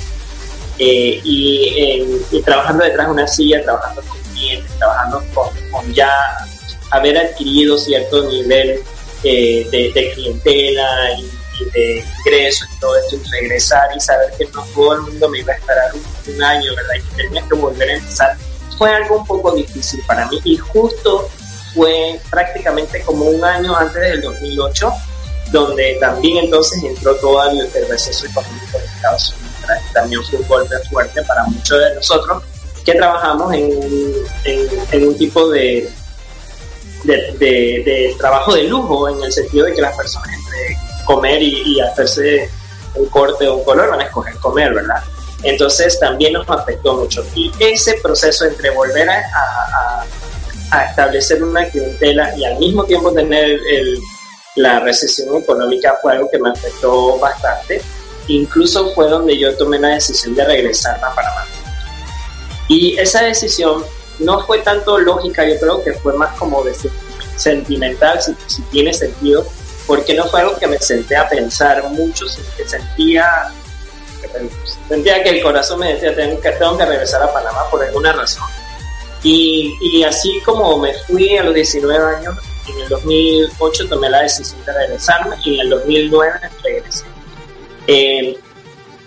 Eh, y, trabajando detrás de una silla, trabajando con clientes, trabajando con, ya haber adquirido cierto nivel eh, de, clientela y, de ingresos y todo esto, y regresar y saber que no todo el mundo me iba a esperar un, un año, ¿verdad? Y que tenía que volver a empezar, fue algo un poco difícil para mí. Y justo fue prácticamente como un año antes del 2008, donde también entonces entró todo el, receso económico de Estados Unidos. También fue un golpe fuerte para muchos de nosotros que trabajamos en, en, un tipo de, de, trabajo de lujo, en el sentido de que las personas entre comer y, hacerse un corte o un color van a escoger comer, ¿verdad? Entonces también nos afectó mucho. Y ese proceso entre volver a a establecer una clientela y al mismo tiempo tener la recesión económica fue algo que me afectó bastante. Incluso fue donde yo tomé la decisión de regresar a Panamá. Y esa decisión no fue tanto lógica, yo creo que fue más como de sentimental, si, tiene sentido, porque no fue algo que me senté a pensar mucho, que sentía, sentía que el corazón me decía, tengo que, tengo que regresar a Panamá por alguna razón y, así como me fui a los 19 años, en el 2008 tomé la decisión de regresarme y en el 2009 regresé. Eh,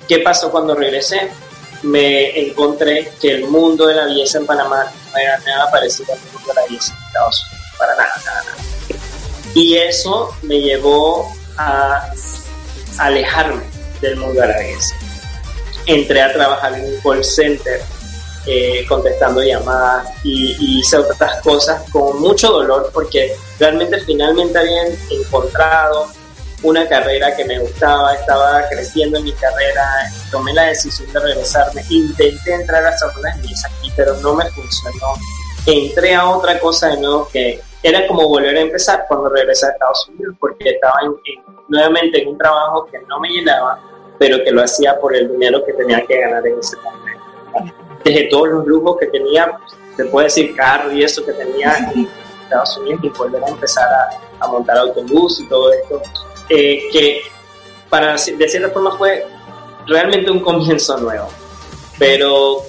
¿Qué pasó cuando regresé? Me encontré que el mundo de la belleza en Panamá no era nada parecido al mundo de la belleza en Estados Unidos, para nada, nada, nada. Y eso me llevó a alejarme del mundo de la belleza. Entré a trabajar en un call center eh, contestando llamadas y, hice otras cosas con mucho dolor porque realmente finalmente había encontrado una carrera que me gustaba, estaba creciendo en mi carrera, tomé la decisión de regresarme, intenté entrar a Saludas aquí, pero no me funcionó. Entré a otra cosa de nuevo que era como volver a empezar cuando regresé a Estados Unidos, porque estaba nuevamente en un trabajo que no me llenaba, pero que lo hacía por el dinero que tenía que ganar en ese momento. Desde todos los lujos que tenía, se puede decir carro y eso que tenía en Estados Unidos y volver a empezar a, montar autobús y todo esto, eh, que para de cierta forma fue realmente un comienzo nuevo. Pero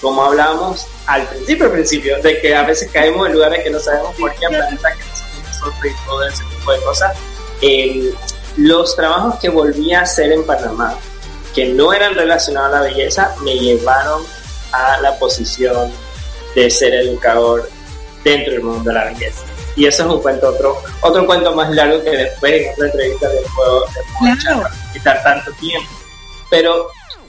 como hablábamos al principio, al principio, de que a veces caemos en lugares que no sabemos por qué, planetas que nosotros y todo ese tipo de cosas. Eh, los trabajos que volví a hacer en Panamá, que no eran relacionados a la belleza, me llevaron a la posición de ser educador dentro del mundo de la belleza. Y eso es un cuento, otro, otro cuento más largo que después en otra entrevista les puedo, quitar tanto tiempo. pero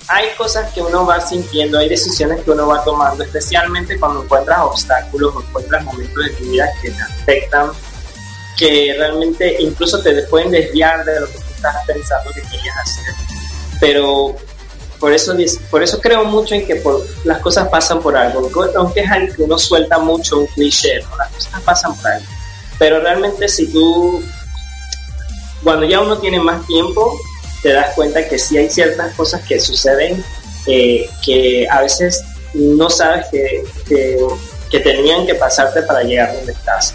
hay cosas que uno va sintiendo, hay decisiones que uno va tomando, especialmente cuando encuentras obstáculos o encuentras momentos de tu vida que te afectan, que realmente incluso te pueden desviar de lo que tú estás pensando que querías hacer. Pero por eso, por eso creo mucho en que las cosas pasan por algo, aunque es algo que uno suelta mucho, un cliché, las cosas pasan por algo. Pero realmente si tú, cuando ya uno tiene más tiempo, te das cuenta que sí hay ciertas cosas que suceden eh, que a veces no sabes que, que, que tenían que pasarte para llegar donde estás.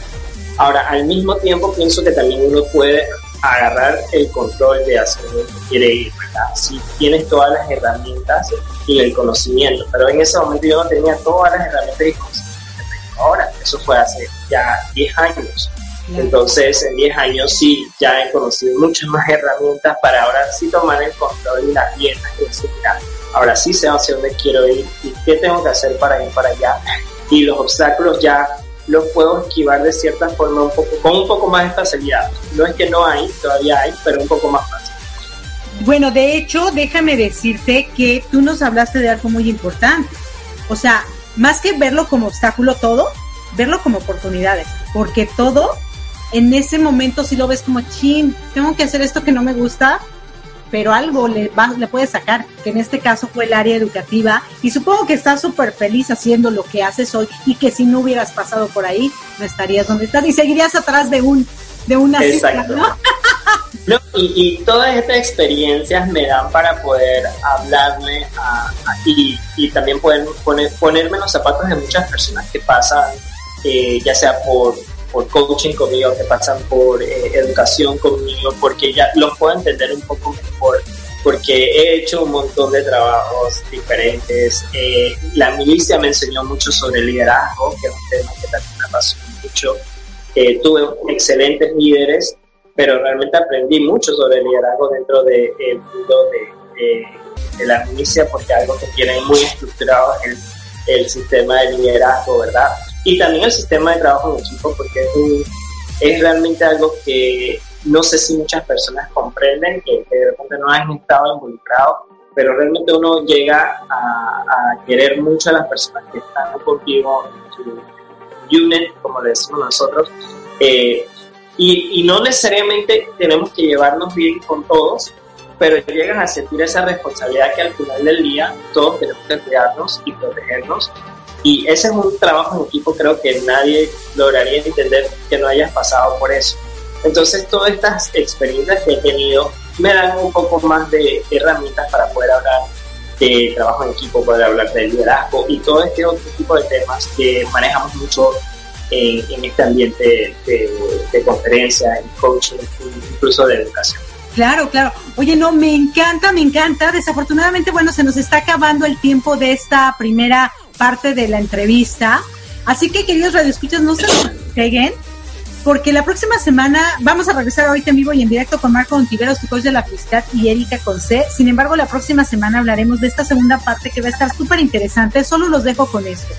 Ahora, al mismo tiempo pienso que también uno puede agarrar el control de lo que quiere ir, ¿verdad? Si tienes todas las herramientas y el conocimiento, pero en ese momento yo no tenía todas las herramientas y conocimiento que tengo ahora, eso fue hace ya 10 años. Entonces, en 10 años sí, ya he conocido muchas más herramientas para ahora sí tomar el control y las riendas y decir, mira, ahora sí sé hacia dónde quiero ir y qué tengo que hacer para ir para allá. Y los obstáculos ya los puedo esquivar de cierta forma un poco, con un poco más de facilidad. No es que no hay, todavía hay, pero un poco más fácil. Bueno, de hecho, déjame decirte que tú nos hablaste de algo muy importante. O sea, más que verlo como obstáculo todo, verlo como oportunidades, porque todo en ese momento si lo ves como chin, tengo que hacer esto que no me gusta, pero algo le, va, le puedes sacar, que en este caso fue el área educativa, y supongo que estás súper feliz haciendo lo que haces hoy y que si no hubieras pasado por ahí, no estarías donde estás y seguirías atrás de un de una Exacto. ¿no? y, todas estas experiencias me dan para poder hablarle a, y, y, también poder poner, ponerme en los zapatos de muchas personas que pasan, eh, ya sea por por coaching conmigo, que pasan por eh, educación conmigo, porque ya los puedo entender un poco mejor, porque he hecho un montón de trabajos diferentes. Eh, la milicia me enseñó mucho sobre liderazgo, que es un tema que también me apasiona mucho. Eh, tuve excelentes líderes, pero realmente aprendí mucho sobre liderazgo dentro del mundo de, de, la milicia, porque algo que tienen muy estructurado es el, el sistema de liderazgo, ¿verdad? Y también el sistema de trabajo en equipo, porque es, es realmente algo que no sé si muchas personas comprenden, que, de repente no han estado involucrados, pero realmente uno llega a, querer mucho a las personas que están contigo en tu unit, como le decimos nosotros, eh, y, y, no necesariamente tenemos que llevarnos bien con todos, pero llegas a sentir esa responsabilidad que al final del día todos tenemos que cuidarnos y protegernos y ese es un trabajo en equipo, creo que nadie lograría entender que no hayas pasado por eso. Entonces, todas estas experiencias que he tenido me dan un poco más de herramientas para poder hablar de trabajo en equipo, poder hablar de liderazgo y todo este otro tipo de temas que manejamos mucho en, este ambiente de, de conferencia, en coaching, incluso de educación. Claro, claro. Oye, no, me encanta, me encanta. Desafortunadamente, bueno, se nos está acabando el tiempo de esta primera parte de la entrevista. Así que, queridos radioescuchas, no se nos peguen, porque la próxima semana vamos a regresar ahorita en vivo y en directo con Marco Ontiveros, tu coach de la felicidad, y Erika Conce. Sin embargo, la próxima semana hablaremos de esta segunda parte que va a estar súper interesante. Solo los dejo con esto.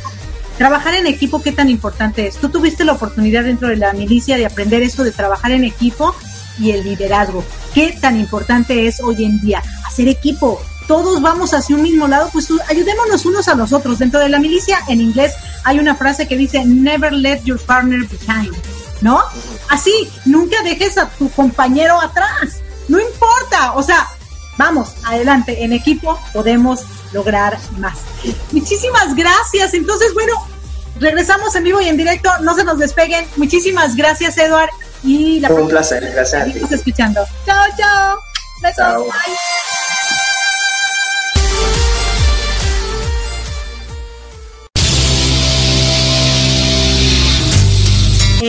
Trabajar en equipo, ¿qué tan importante es? Tú tuviste la oportunidad dentro de la milicia de aprender esto de trabajar en equipo y el liderazgo. ¿Qué tan importante es hoy en día? Hacer equipo, todos vamos hacia un mismo lado, pues ayudémonos unos a los otros. Dentro de la milicia, en inglés, hay una frase que dice, never let your partner behind, ¿no? Así, nunca dejes a tu compañero atrás, no importa, o sea, vamos, adelante, en equipo podemos lograr más. Muchísimas gracias, entonces, bueno, regresamos en vivo y en directo, no se nos despeguen. Muchísimas gracias, Eduard. Y la Un placer, gracias. Seguimos escuchando. Chao, chao. Besos. Chao.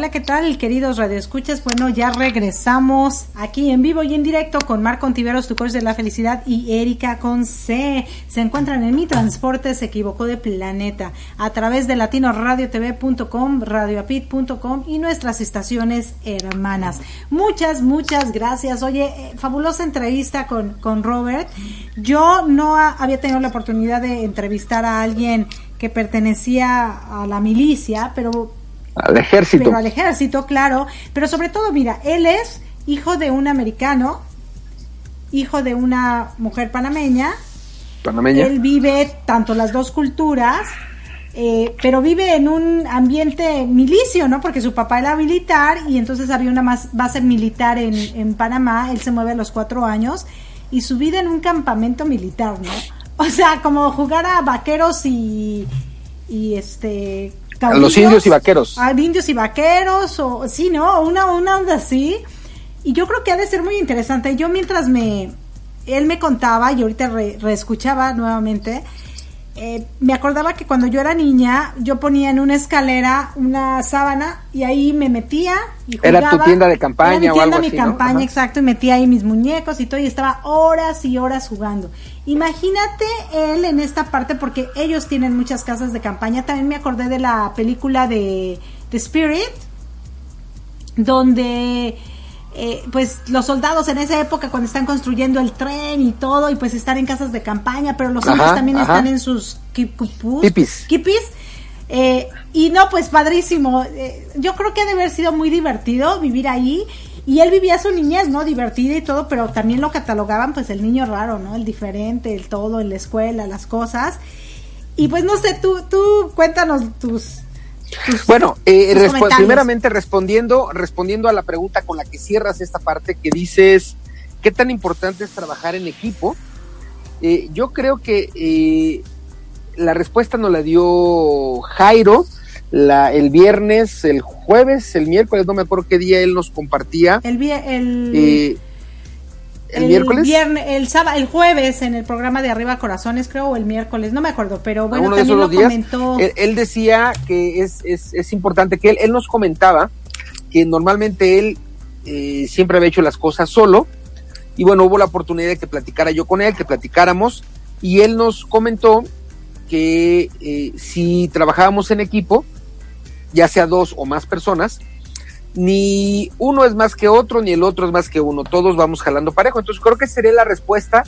Hola, ¿qué tal, queridos radioescuchas? Bueno, ya regresamos aquí en vivo y en directo con Marco Ontiveros, tu coach de la felicidad, y Erika con. Se encuentran en Mi Transporte Se Equivocó de Planeta a través de latinoradiotv.com, radioapit.com y nuestras estaciones hermanas. Muchas, muchas gracias. Oye, eh, fabulosa entrevista con, con Robert. Yo no había tenido la oportunidad de entrevistar a alguien que pertenecía a la milicia, pero al ejército. Pero al ejército, claro. Pero sobre todo, mira, él es hijo de un americano, hijo de una mujer panameña. Panameña. Él vive tanto las dos culturas, eh, pero vive en un ambiente milicio, ¿no? Porque su papá era militar y entonces había una más, base militar en, en Panamá. Él se mueve a los cuatro años y su vida en un campamento militar, ¿no? O sea, como jugar a vaqueros y, y este a los indios y vaqueros. A indios y vaqueros, o sí, ¿no? Una, una onda así. Y yo creo que ha de ser muy interesante. Yo mientras me, él me contaba, y ahorita reescuchaba nuevamente, eh, me acordaba que cuando yo era niña, yo ponía en una escalera una sábana y ahí me metía y jugaba. Era tu tienda de campaña era mi tienda, mi campaña, exacto, y metía ahí mis muñecos y todo, y estaba horas y horas jugando. Imagínate él en esta parte, porque ellos tienen muchas casas de campaña. También me acordé de la película de The Spirit, donde eh, pues los soldados en esa época cuando están construyendo el tren y todo y pues están en casas de campaña pero los hombres también están en sus kipis, kipis eh, y no pues padrísimo. Eh, yo creo que ha de haber sido muy divertido vivir ahí y él vivía su niñez no divertida y todo pero también lo catalogaban pues el niño raro no el diferente el todo en la escuela las cosas. Y pues no sé tú tú cuéntanos tus bueno, eh, primeramente respondiendo, respondiendo a la pregunta con la que cierras esta parte que dices, ¿qué tan importante es trabajar en equipo? Eh, yo creo que eh, la respuesta nos la dio Jairo la, el viernes, el jueves, el miércoles, no me acuerdo qué día él nos compartía. El, el, el, miércoles. Viernes, el sábado, el jueves en el programa de Arriba Corazones, creo, o el miércoles, no me acuerdo, pero bueno, también lo comentó. Él, decía que es, es, es importante, que él, él, nos comentaba que normalmente él eh, siempre había hecho las cosas solo, y bueno, hubo la oportunidad de que platicara yo con él, que platicáramos, y él nos comentó que eh, si trabajábamos en equipo, ya sea dos o más personas, ni uno es más que otro, ni el otro es más que uno, todos vamos jalando parejo. Entonces creo que sería la respuesta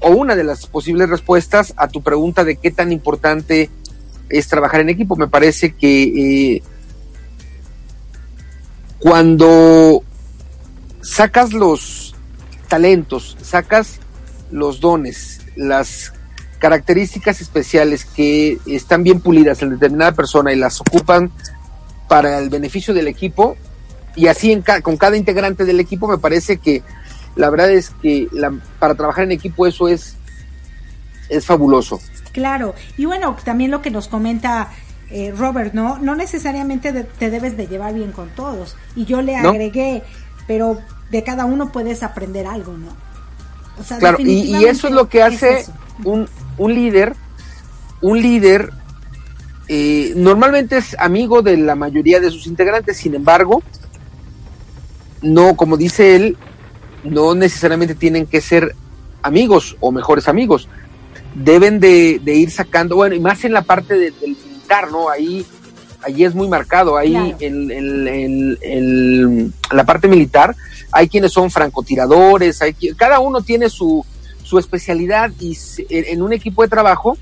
o una de las posibles respuestas a tu pregunta de qué tan importante es trabajar en equipo. Me parece que eh, cuando sacas los talentos, sacas los dones, las características especiales que están bien pulidas en determinada persona y las ocupan para el beneficio del equipo, y así en con cada integrante del equipo me parece que la verdad es que para trabajar en equipo eso es, es fabuloso. Claro, y bueno, también lo que nos comenta eh, Robert, ¿no? No necesariamente te debes de llevar bien con todos. Y yo le agregué, pero de cada uno puedes aprender algo, ¿no? claro, y, eso es lo que hace un, un líder, un líder eh, normalmente es amigo de la mayoría de sus integrantes, sin embargo, no, como dice él, no necesariamente tienen que ser amigos o mejores amigos. Deben de, ir sacando, bueno, y más en la parte del militar, ¿no? Ahí, ahí es muy marcado, ahí en, la parte militar hay quienes son francotiradores, hay cada uno tiene su, su especialidad y en un equipo de trabajo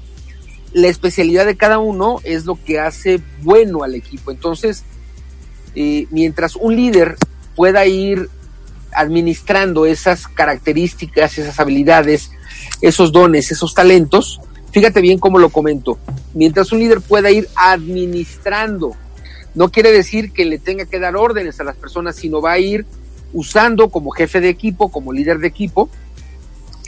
la especialidad de cada uno es lo que hace bueno al equipo. Entonces, eh, mientras un líder pueda ir administrando esas características, esas habilidades, esos dones, esos talentos, fíjate bien cómo lo comento, mientras un líder pueda ir administrando, no quiere decir que le tenga que dar órdenes a las personas, sino va a ir usando como jefe de equipo, como líder de equipo,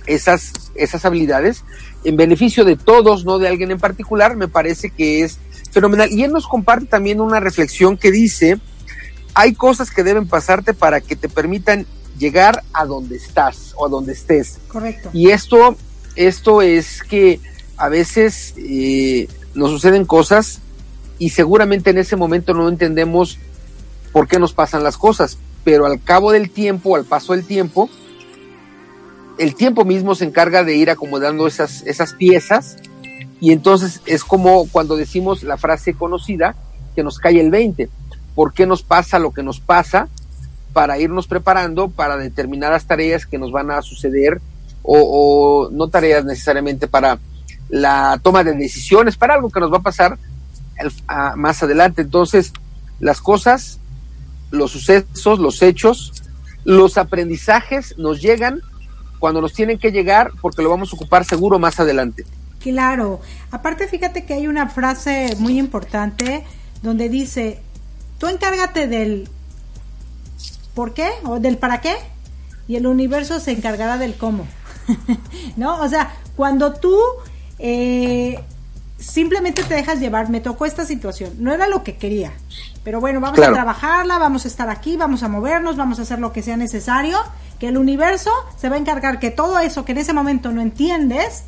esas, esas habilidades en beneficio de todos, no de alguien en particular, me parece que es fenomenal. Y él nos comparte también una reflexión que dice, hay cosas que deben pasarte para que te permitan llegar a donde estás o a donde estés. Correcto. Y esto, esto es que a veces eh, nos suceden cosas y seguramente en ese momento no entendemos por qué nos pasan las cosas, pero al cabo del tiempo, al paso del tiempo, el tiempo mismo se encarga de ir acomodando esas, esas piezas y entonces es como cuando decimos la frase conocida que nos cae el 20. ¿Por qué nos pasa lo que nos pasa? Para irnos preparando para determinadas tareas que nos van a suceder o, no tareas necesariamente para la toma de decisiones, para algo que nos va a pasar más adelante. Entonces, las cosas, los sucesos, los hechos, los aprendizajes nos llegan cuando nos tienen que llegar porque lo vamos a ocupar seguro más adelante. Claro, aparte fíjate que hay una frase muy importante donde dice, tú encárgate del por qué o del para qué y el universo se encargará del cómo. ¿No? O sea, cuando tú eh, simplemente te dejas llevar, me tocó esta situación, no era lo que quería, pero bueno, vamos a trabajarla, vamos a estar aquí, vamos a movernos, vamos a hacer lo que sea necesario, que el universo se va a encargar que todo eso que en ese momento no entiendes,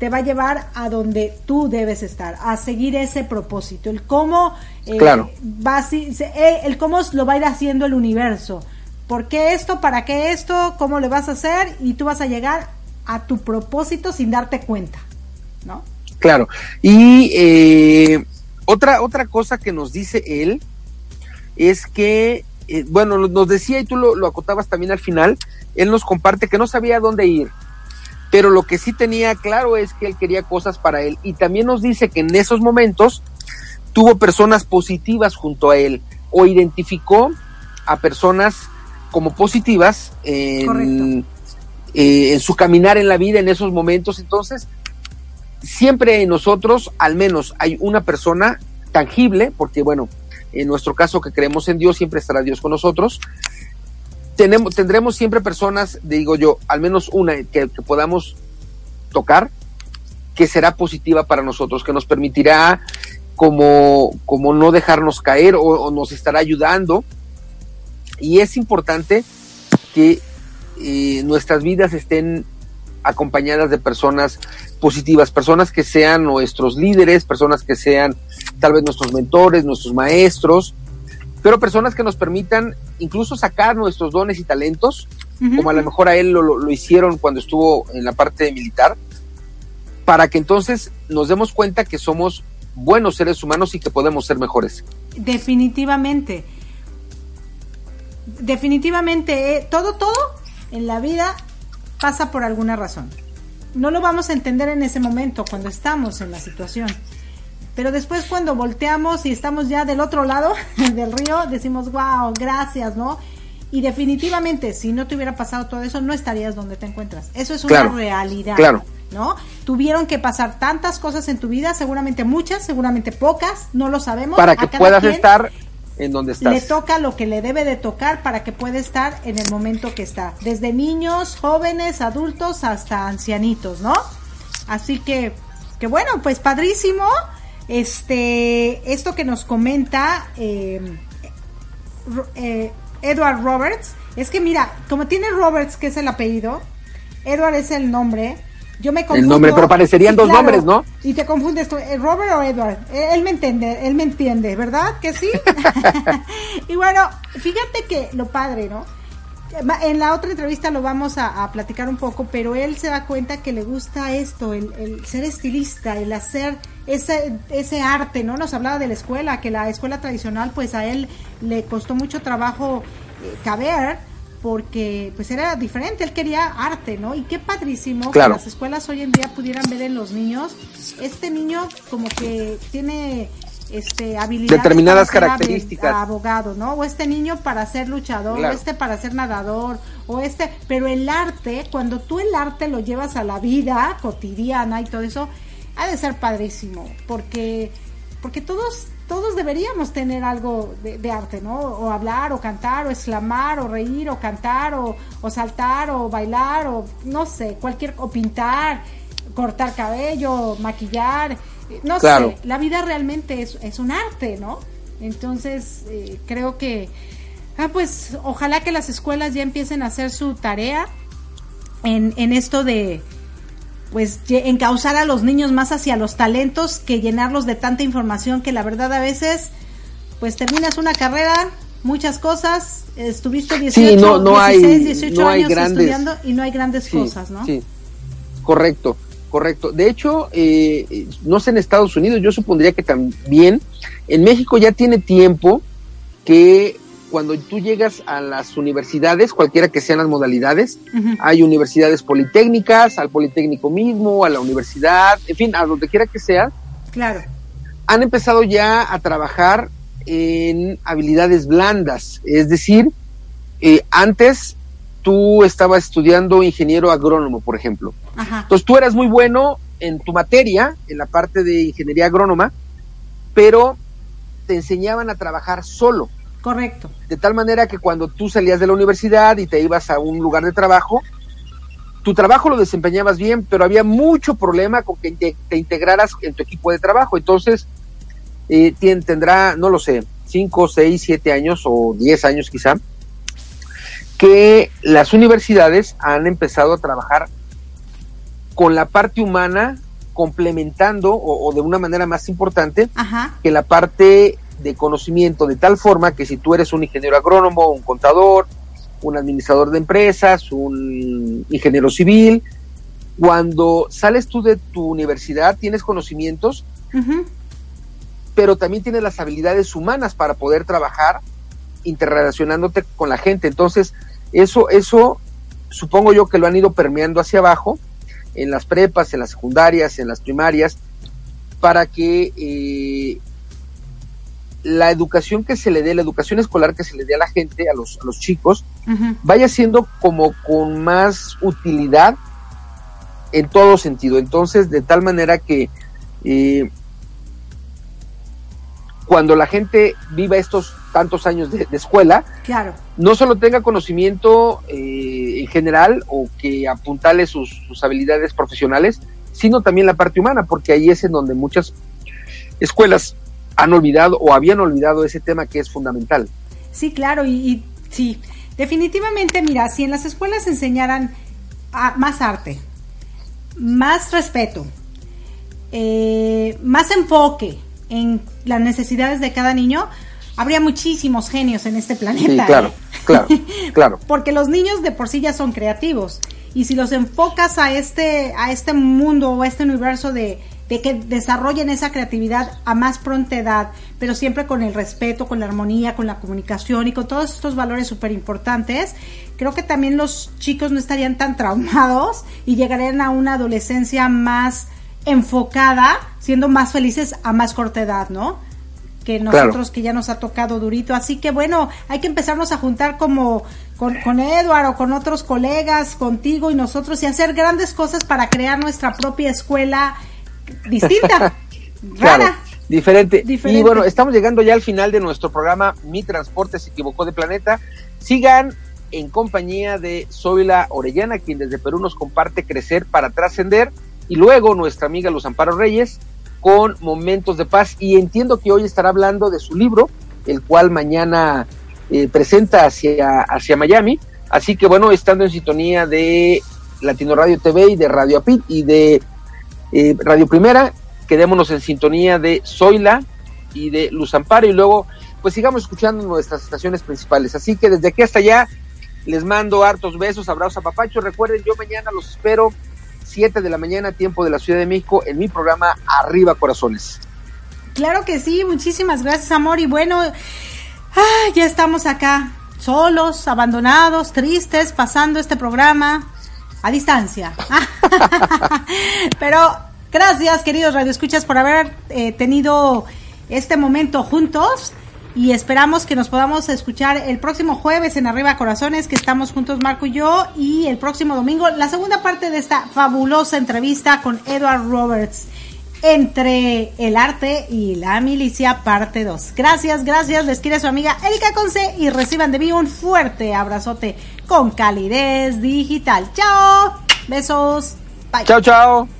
te va a llevar a donde tú debes estar, a seguir ese propósito, el cómo eh, va eh, el cómo lo va a ir haciendo el universo. ¿Por qué esto? ¿Para qué esto? ¿Cómo le vas a hacer? Y tú vas a llegar a tu propósito sin darte cuenta, ¿no? Claro. Y eh, otra, otra cosa que nos dice él es que, eh, bueno, nos decía y tú lo, acotabas también al final, él nos comparte que no sabía dónde ir, pero lo que sí tenía claro es que él quería cosas para él y también nos dice que en esos momentos tuvo personas positivas junto a él o identificó a personas como positivas en, eh, en su caminar en la vida en esos momentos. Entonces, siempre en nosotros al menos hay una persona tangible, porque bueno, en nuestro caso que creemos en Dios, siempre estará Dios con nosotros. Tenemos, tendremos siempre personas, digo yo, al menos una que, podamos tocar, que será positiva para nosotros, que nos permitirá como, como no dejarnos caer o, nos estará ayudando. Y es importante que eh, nuestras vidas estén acompañadas de personas positivas, personas que sean nuestros líderes, personas que sean tal vez nuestros mentores, nuestros maestros, pero personas que nos permitan incluso sacar nuestros dones y talentos, como a lo mejor a él lo, lo, hicieron cuando estuvo en la parte militar, para que entonces nos demos cuenta que somos buenos seres humanos y que podemos ser mejores. Definitivamente. Definitivamente, eh, todo, todo en la vida pasa por alguna razón. No lo vamos a entender en ese momento cuando estamos en la situación. Pero después cuando volteamos y estamos ya del otro lado del río, decimos, wow, gracias, ¿no? Y definitivamente, si no te hubiera pasado todo eso, no estarías donde te encuentras. Eso es una realidad. Claro. ¿No? Tuvieron que pasar tantas cosas en tu vida, seguramente muchas, seguramente pocas, no lo sabemos. Para que puedas estar en donde estás. Le toca lo que le debe de tocar para que pueda estar en el momento que está. Desde niños, jóvenes, adultos hasta ancianitos, ¿no? Así que, que bueno, pues padrísimo. Este, esto que nos comenta eh, eh, Edward Roberts, es que mira, como tiene Roberts, que es el apellido, Edward es el nombre, yo me confundo. El nombre, pero parecerían dos nombres, ¿no? Y te confundes tú, eh, Robert o Edward. Eh, él me entiende, él me entiende, ¿verdad? Que sí. y bueno, fíjate que lo padre, ¿no? En la otra entrevista lo vamos a, platicar un poco, pero él se da cuenta que le gusta esto, el, ser estilista, el hacer ese, ese arte, ¿no? Nos hablaba de la escuela, que la escuela tradicional, pues a él le costó mucho trabajo eh, caber, porque pues era diferente, él quería arte, ¿no? Y qué padrísimo que las escuelas hoy en día pudieran ver en los niños, este niño como que tiene este habilidades determinadas características abogado no o este niño para ser luchador o este para ser nadador o este pero el arte cuando tú el arte lo llevas a la vida cotidiana y todo eso ha de ser padrísimo porque porque todos todos deberíamos tener algo de, arte, ¿no? O hablar, o cantar, o exclamar, o reír, o cantar, o, saltar, o bailar, o no sé, cualquier, o pintar, cortar cabello, maquillar, no sé, la vida realmente es, es un arte, ¿no? Entonces, eh, creo que, ah, pues, ojalá que las escuelas ya empiecen a hacer su tarea en, en esto de, pues encauzar a los niños más hacia los talentos que llenarlos de tanta información que la verdad a veces pues terminas una carrera muchas cosas, estuviste 18, no, 16, 18 años estudiando y no hay grandes cosas, ¿no? Sí, correcto, correcto. De hecho, eh, no sé en Estados Unidos, yo supondría que también, en México ya tiene tiempo que cuando tú llegas a las universidades, cualquiera que sean las modalidades, hay universidades politécnicas, al politécnico mismo, a la universidad, en fin, a donde quiera que sea. Claro. Han empezado ya a trabajar en habilidades blandas, es decir, eh, antes tú estabas estudiando ingeniero agrónomo, por ejemplo. Entonces tú eras muy bueno en tu materia, en la parte de ingeniería agrónoma, pero te enseñaban a trabajar solo. Correcto. De tal manera que cuando tú salías de la universidad y te ibas a un lugar de trabajo, tu trabajo lo desempeñabas bien, pero había mucho problema con que te, integraras en tu equipo de trabajo. Entonces, eh, tendrá, no lo sé, 5, 6, 7 años o 10 años quizá, que las universidades han empezado a trabajar con la parte humana complementando o, de una manera más importante que la parte de conocimiento, de tal forma que si tú eres un ingeniero agrónomo, un contador, un administrador de empresas, un ingeniero civil, cuando sales tú de tu universidad tienes conocimientos, pero también tienes las habilidades humanas para poder trabajar interrelacionándote con la gente. Entonces, eso, eso supongo yo que lo han ido permeando hacia abajo en las prepas, en las secundarias, en las primarias, para que eh, la educación que se le dé, la educación escolar que se le dé a la gente, a los, a los chicos, vaya siendo como con más utilidad en todo sentido. Entonces, de tal manera que eh, cuando la gente viva estos tantos años de, escuela, claro. no solo tenga conocimiento eh, en general o que apuntale sus, sus habilidades profesionales, sino también la parte humana, porque ahí es en donde muchas escuelas han olvidado o habían olvidado ese tema que es fundamental. Sí, claro, y, sí, definitivamente, mira, si en las escuelas enseñaran más arte, más respeto, eh, más enfoque en las necesidades de cada niño, habría muchísimos genios en este planeta. Sí, claro, ¿eh? claro, claro. Porque los niños de por sí ya son creativos y si los enfocas a este a este mundo o a este universo de de que desarrollen esa creatividad a más pronta edad, pero siempre con el respeto, con la armonía, con la comunicación y con todos estos valores súper importantes, creo que también los chicos no estarían tan traumados y llegarían a una adolescencia más enfocada, siendo más felices a más corta edad, ¿no? Que nosotros que ya nos ha tocado durito. Así que bueno, hay que empezarnos a juntar como con, con Edward o con otros colegas, contigo y nosotros y hacer grandes cosas para crear nuestra propia escuela distinta, rara. diferente. Y bueno, estamos llegando ya al final de nuestro programa Mi Transporte se equivocó de planeta. Sigan en compañía de Zoila Orellana, quien desde Perú nos comparte Crecer para Trascender, y luego nuestra amiga Luz Amparo Reyes con Momentos de Paz. Y entiendo que hoy estará hablando de su libro, el cual mañana eh, presenta hacia, hacia Miami. Así que bueno, estando en sintonía de Latino Radio TV y de Radio Apit y de eh, Radio Primera, quedémonos en sintonía de Zoila y de Luz Amparo y luego pues sigamos escuchando nuestras estaciones principales. Así que desde aquí hasta allá les mando hartos besos, abrazos a papacho. Recuerden, yo mañana los espero 7 de la mañana, tiempo de la Ciudad de México, en mi programa Arriba Corazones. Claro que sí, muchísimas gracias, amor. Y bueno, ah, ya estamos acá, solos, abandonados, tristes, pasando este programa a distancia. Pero gracias, queridos radioescuchas, por haber eh, tenido este momento juntos y esperamos que nos podamos escuchar el próximo jueves en Arriba Corazones, que estamos juntos Marco y yo, y el próximo domingo la segunda parte de esta fabulosa entrevista con Edward Roberts entre el arte y la milicia parte 2. Gracias, gracias, les quiere su amiga Erika Conce y reciban de mí un fuerte abrazote con calidez digital. Chao, besos, bye. Chao, chao.